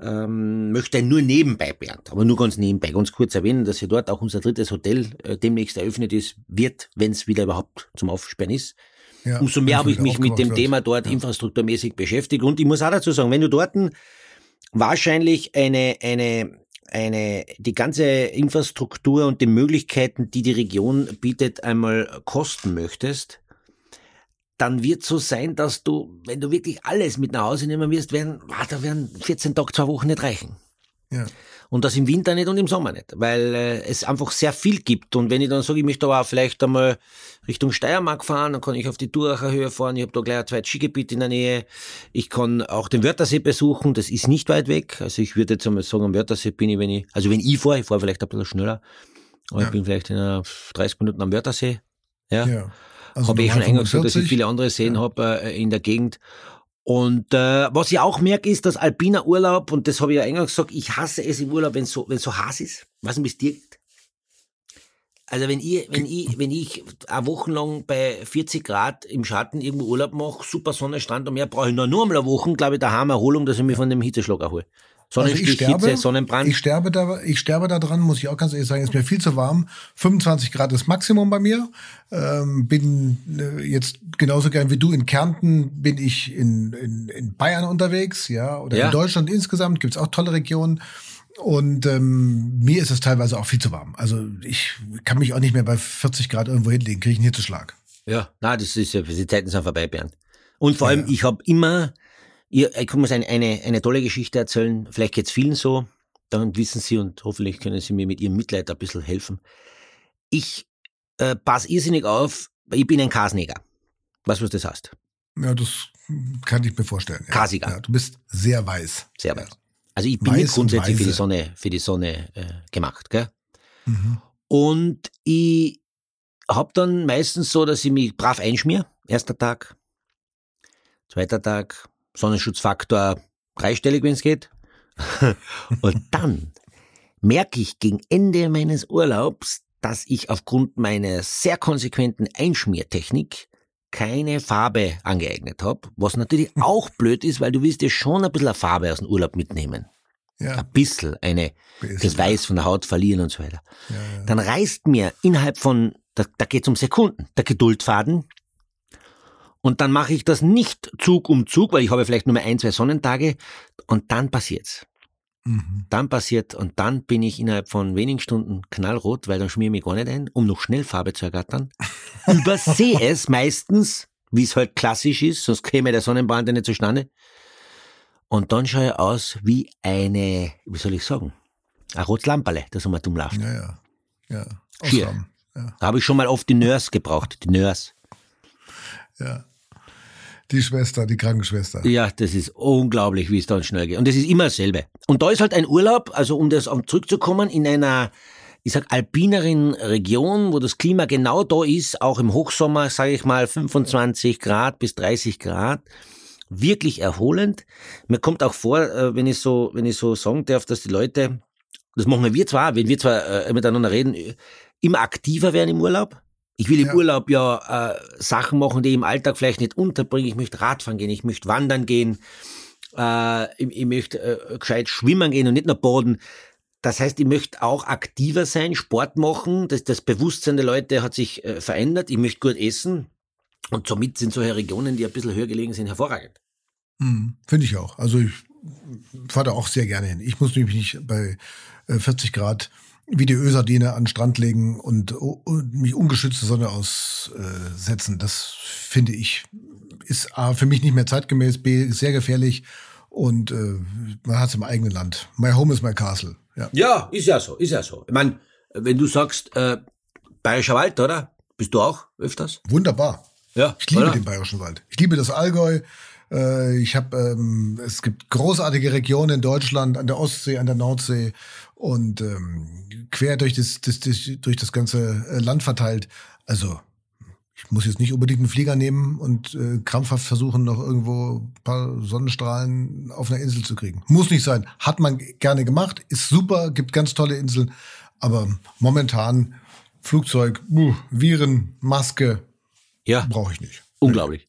ähm, möchte nur nebenbei Bernd, aber nur ganz nebenbei, ganz kurz erwähnen, dass ja dort auch unser drittes Hotel äh, demnächst eröffnet ist, wird, wenn es wieder überhaupt zum Aufsperren ist. Ja, Umso mehr habe ich mich mit dem Thema dort ja. infrastrukturmäßig beschäftigt und ich muss auch dazu sagen, wenn du dort wahrscheinlich eine eine eine, die ganze Infrastruktur und die Möglichkeiten, die die Region bietet, einmal kosten möchtest, dann wird so sein, dass du, wenn du wirklich alles mit nach Hause nehmen wirst, werden, ah, da werden 14 Tage, zwei Wochen nicht reichen. Ja. Und das im Winter nicht und im Sommer nicht, weil äh, es einfach sehr viel gibt. Und wenn ich dann sage, ich möchte aber auch vielleicht einmal Richtung Steiermark fahren, dann kann ich auf die Duracher Höhe fahren. Ich habe da gleich ein zweites Skigebiet in der Nähe. Ich kann auch den Wörthersee besuchen, das ist nicht weit weg. Also ich würde jetzt einmal sagen, am Wörthersee bin ich, wenn ich, also wenn ich fahre, ich fahre vielleicht ein bisschen schneller, aber ja. ich bin vielleicht in 30 Minuten am Wörthersee. Ja. ja. Also habe ich schon eingangs gesagt, dass ich viele andere Seen ja. habe äh, in der Gegend. Und äh, was ich auch merke, ist, dass alpiner Urlaub, und das habe ich ja eingangs gesagt, ich hasse es im Urlaub, wenn so, wenn so heiß ist. Was es dir geht. Also wenn ich, wenn ich, wenn ich eine Woche lang bei 40 Grad im Schatten irgendwo Urlaub mache, super Sonnenstrand und mehr, brauche ich nur, nur einmal eine Woche, glaube ich, daheim Erholung, dass ich mich von dem Hitzeschlag erhole. Sonnenstich, also ich sterbe, Hitze, Sonnenbrand. Ich sterbe da, ich sterbe da dran, muss ich auch ganz ehrlich sagen, ist mir viel zu warm. 25 Grad ist Maximum bei mir. Ähm, bin äh, jetzt genauso gern wie du in Kärnten, bin ich in, in, in Bayern unterwegs, ja, oder ja. in Deutschland insgesamt gibt's auch tolle Regionen. Und ähm, mir ist es teilweise auch viel zu warm. Also ich kann mich auch nicht mehr bei 40 Grad irgendwo hinlegen, kriege ich einen Hitzeschlag. Ja, na, das ist ja, die Zeiten sind vorbei, Bernd. Und vor allem, ja. ich habe immer Ihr, ich mir eine, eine, eine tolle Geschichte erzählen, vielleicht geht's vielen so, dann wissen Sie und hoffentlich können Sie mir mit Ihrem Mitleid ein bisschen helfen. Ich äh, passe irrsinnig auf, ich bin ein Kasneger. Was was das heißt? Ja, das kann ich mir vorstellen. Ja. Kasiger. Ja, du bist sehr weiß. Sehr weiß. Also ich bin weiß nicht grundsätzlich für die Sonne, für die Sonne äh, gemacht, gell? Mhm. Und ich hab dann meistens so, dass ich mich brav einschmier. Erster Tag, zweiter Tag, Sonnenschutzfaktor dreistellig, wenn es geht. und dann merke ich gegen Ende meines Urlaubs, dass ich aufgrund meiner sehr konsequenten Einschmiertechnik keine Farbe angeeignet habe, was natürlich auch blöd ist, weil du willst ja schon ein bisschen Farbe aus dem Urlaub mitnehmen. Ja. Ein bisschen, eine, bisschen, das Weiß von der Haut verlieren und so weiter. Ja, ja. Dann reißt mir innerhalb von, da, da geht es um Sekunden, der Geduldfaden und dann mache ich das nicht Zug um Zug, weil ich habe vielleicht nur mal ein, zwei Sonnentage und dann passiert's. Mhm. Dann passiert und dann bin ich innerhalb von wenigen Stunden knallrot, weil dann schmier ich mich gar nicht ein, um noch schnell Farbe zu ergattern. Übersehe es meistens, wie es halt klassisch ist, sonst käme der Sonnenbrand ja nicht zustande. Und dann schaue ich aus wie eine, wie soll ich sagen, ein rotes Lamperle, das um dumm läuft. Ja, ja. ja. Schier. Ja. Da habe ich schon mal oft die Nurse gebraucht, die Nurse. Ja. Die Schwester, die Krankenschwester. Ja, das ist unglaublich, wie es dann schnell geht. Und das ist immer dasselbe. Und da ist halt ein Urlaub, also um das zurückzukommen, in einer, ich sag, alpineren Region, wo das Klima genau da ist, auch im Hochsommer, sage ich mal, 25 Grad bis 30 Grad, wirklich erholend. Mir kommt auch vor, äh, wenn ich so, wenn ich so sagen darf, dass die Leute, das machen wir zwar, wenn wir zwar äh, miteinander reden, immer aktiver werden im Urlaub. Ich will im ja. Urlaub ja äh, Sachen machen, die ich im Alltag vielleicht nicht unterbringe. Ich möchte Radfahren gehen, ich möchte wandern gehen. Äh, ich, ich möchte äh, gescheit schwimmen gehen und nicht nur baden. Das heißt, ich möchte auch aktiver sein, Sport machen. Das, das Bewusstsein der Leute hat sich äh, verändert. Ich möchte gut essen. Und somit sind solche Regionen, die ein bisschen höher gelegen sind, hervorragend. Mhm, Finde ich auch. Also ich fahre da auch sehr gerne hin. Ich muss nämlich nicht bei äh, 40 Grad wie die Ölsardine an den Strand legen und, und mich ungeschützte Sonne aussetzen. Das finde ich ist A, für mich nicht mehr zeitgemäß, B, sehr gefährlich und äh, man hat es im eigenen Land. My home is my castle. Ja, Ja, ist ja so, ist ja so. Ich meine, wenn du sagst, äh, Bayerischer Wald, oder? Bist du auch öfters? wunderbar. Ja. Ich liebe oder? den Bayerischen Wald. Ich liebe das Allgäu. Äh, Ich habe, ähm, es gibt großartige Regionen in Deutschland, an der Ostsee, an der Nordsee und ähm, quer durch das, das, das, durch das ganze äh, Land verteilt. Also ich muss jetzt nicht unbedingt einen Flieger nehmen und äh, krampfhaft versuchen, noch irgendwo ein paar Sonnenstrahlen auf einer Insel zu kriegen. Muss nicht sein. Hat man gerne gemacht, ist super, gibt ganz tolle Inseln, aber momentan Flugzeug, buh, Viren, Maske, Ja, brauche ich nicht. unglaublich.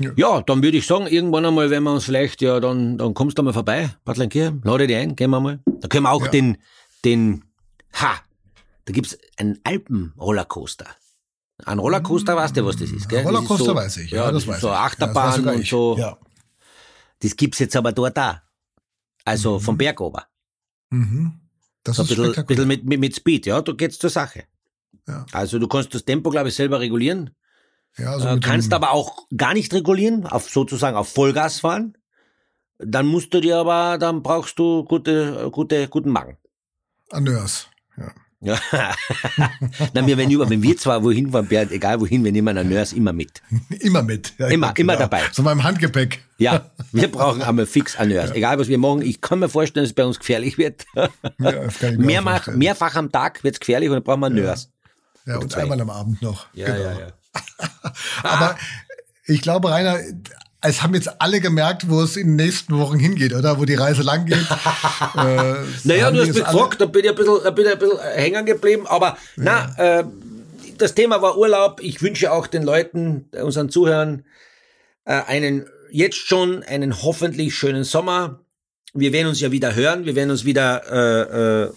Ja. Ja. dann würde ich sagen, irgendwann einmal, wenn wir uns vielleicht, ja, dann, dann kommst du mal vorbei, Bad Leinkirchen, lade dich ein, gehen wir mal. Da können wir auch Ja. den, den, ha, da gibt's einen Alpen-Rollercoaster. Ein Rollercoaster, weißt du, was das ist, gell? Rollercoaster so, weiß ich. Ja, Ja, das, das weiß ist so ich. eine Ja, Achterbahn sogar und ich. so. Ja. Das gibt's jetzt aber dort da. Also vom Berg ober. Mhm. Das So ein ist bisschen, spektakulär. bisschen mit, mit, mit Speed, ja, da geht's zur Sache. Ja. Also du kannst das Tempo, glaube ich, selber regulieren. Ja, also äh, kannst aber auch gar nicht regulieren, auf sozusagen auf Vollgas fahren. Dann musst du dir aber, dann brauchst du gute, gute, guten Magen. Anörs. Ja. Ja. Na, wir, wenn, wenn wir zwar wohin fahren, Bernd, egal wohin, wir nehmen einen Nurse immer mit. Immer mit. Ja, Immer, ja, immer klar. dabei. So beim Handgepäck. Ja, wir brauchen einmal fix einen Nurse. Egal was wir machen, ich kann mir vorstellen, dass es bei uns gefährlich wird. Ja, Mehrmach, mehrfach am Tag wird's gefährlich und dann brauchen wir einen Nurse. Ja, und zwei. einmal am Abend noch. Ja, genau. ja, ja. Aber ich glaube, Rainer, es haben jetzt alle gemerkt, wo es in den nächsten Wochen hingeht, oder? Wo die Reise lang geht. äh, Naja, du hast mich gefragt, da bin ich ein bisschen, bin ich ein bisschen hängen geblieben, aber na, äh, das Thema war Urlaub. Ich wünsche auch den Leuten, äh, unseren Zuhörern, äh, einen, jetzt schon einen hoffentlich schönen Sommer. Wir werden uns ja wieder hören, wir werden uns wieder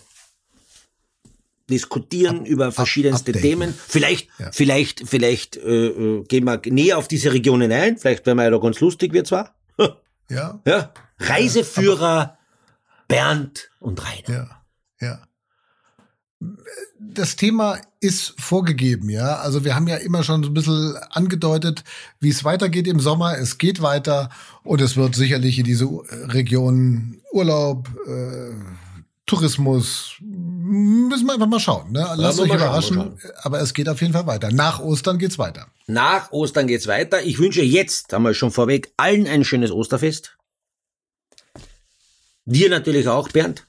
diskutieren über verschiedenste updaten. Themen. Vielleicht, Ja. vielleicht, vielleicht äh, äh, gehen wir näher auf diese Regionen ein. Vielleicht werden wir ja da ganz lustig, wir zwar. Ja, Ja. Reiseführer Bernd und Rainer. ja, ja. Das Thema ist vorgegeben, ja. Also wir haben ja immer schon so ein bisschen angedeutet, wie es weitergeht im Sommer. Es geht weiter und es wird sicherlich in diese Region Urlaub, äh, Tourismus, müssen wir einfach mal schauen. Ne? Lasst euch schauen, überraschen, aber es geht auf jeden Fall weiter. Nach Ostern geht's weiter. Nach Ostern geht's weiter. Ich wünsche jetzt einmal schon vorweg allen ein schönes Osterfest. Dir natürlich auch, Bernd.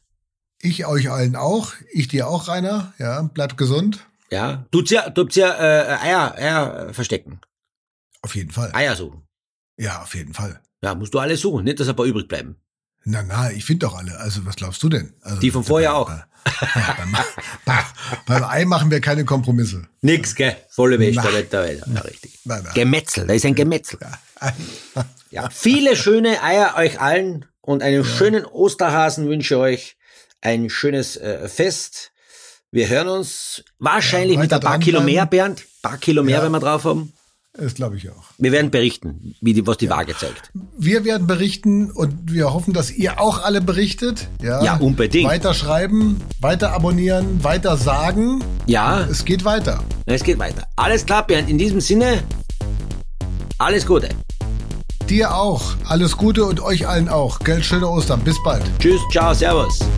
Ich euch allen auch, ich dir auch, Rainer. Ja, bleibt gesund. Ja. Tut's ja, tut's ja äh, Eier, Eier verstecken. Auf jeden Fall. Eier suchen. Ja, auf jeden Fall. Ja, musst du alle suchen, nicht, dass ein paar übrig bleiben. Na, na, ich finde doch alle. Also, was glaubst du denn? Also, Die von vorher auch. Ja, beim, Ei machen wir keine Kompromisse. Nix, gell? Volle Wäsche, Na. der Wetter, Wetter. Ja, richtig. Nein, nein. Gemetzel, da ist ein Gemetzel. Ja, viele schöne Eier euch allen und einen schönen Osterhasen wünsche ich euch. Ein schönes äh, Fest. Wir hören uns wahrscheinlich Ja, mit ein paar Kilo mehr, Bernd. Ein paar Kilo mehr, Ja. wenn wir drauf haben. Das glaube ich auch. Wir werden berichten, wie die, was die Waage zeigt. Wir werden berichten und wir hoffen, dass ihr auch alle berichtet. Ja, Ja, unbedingt. Weiter schreiben, weiter abonnieren, weiter sagen. Ja, Es geht weiter. es geht weiter. Alles klar, Bernd. In diesem Sinne, alles Gute. Dir auch. Alles Gute und euch allen auch. Gell, schöne Ostern. Bis bald. Tschüss, ciao, servus.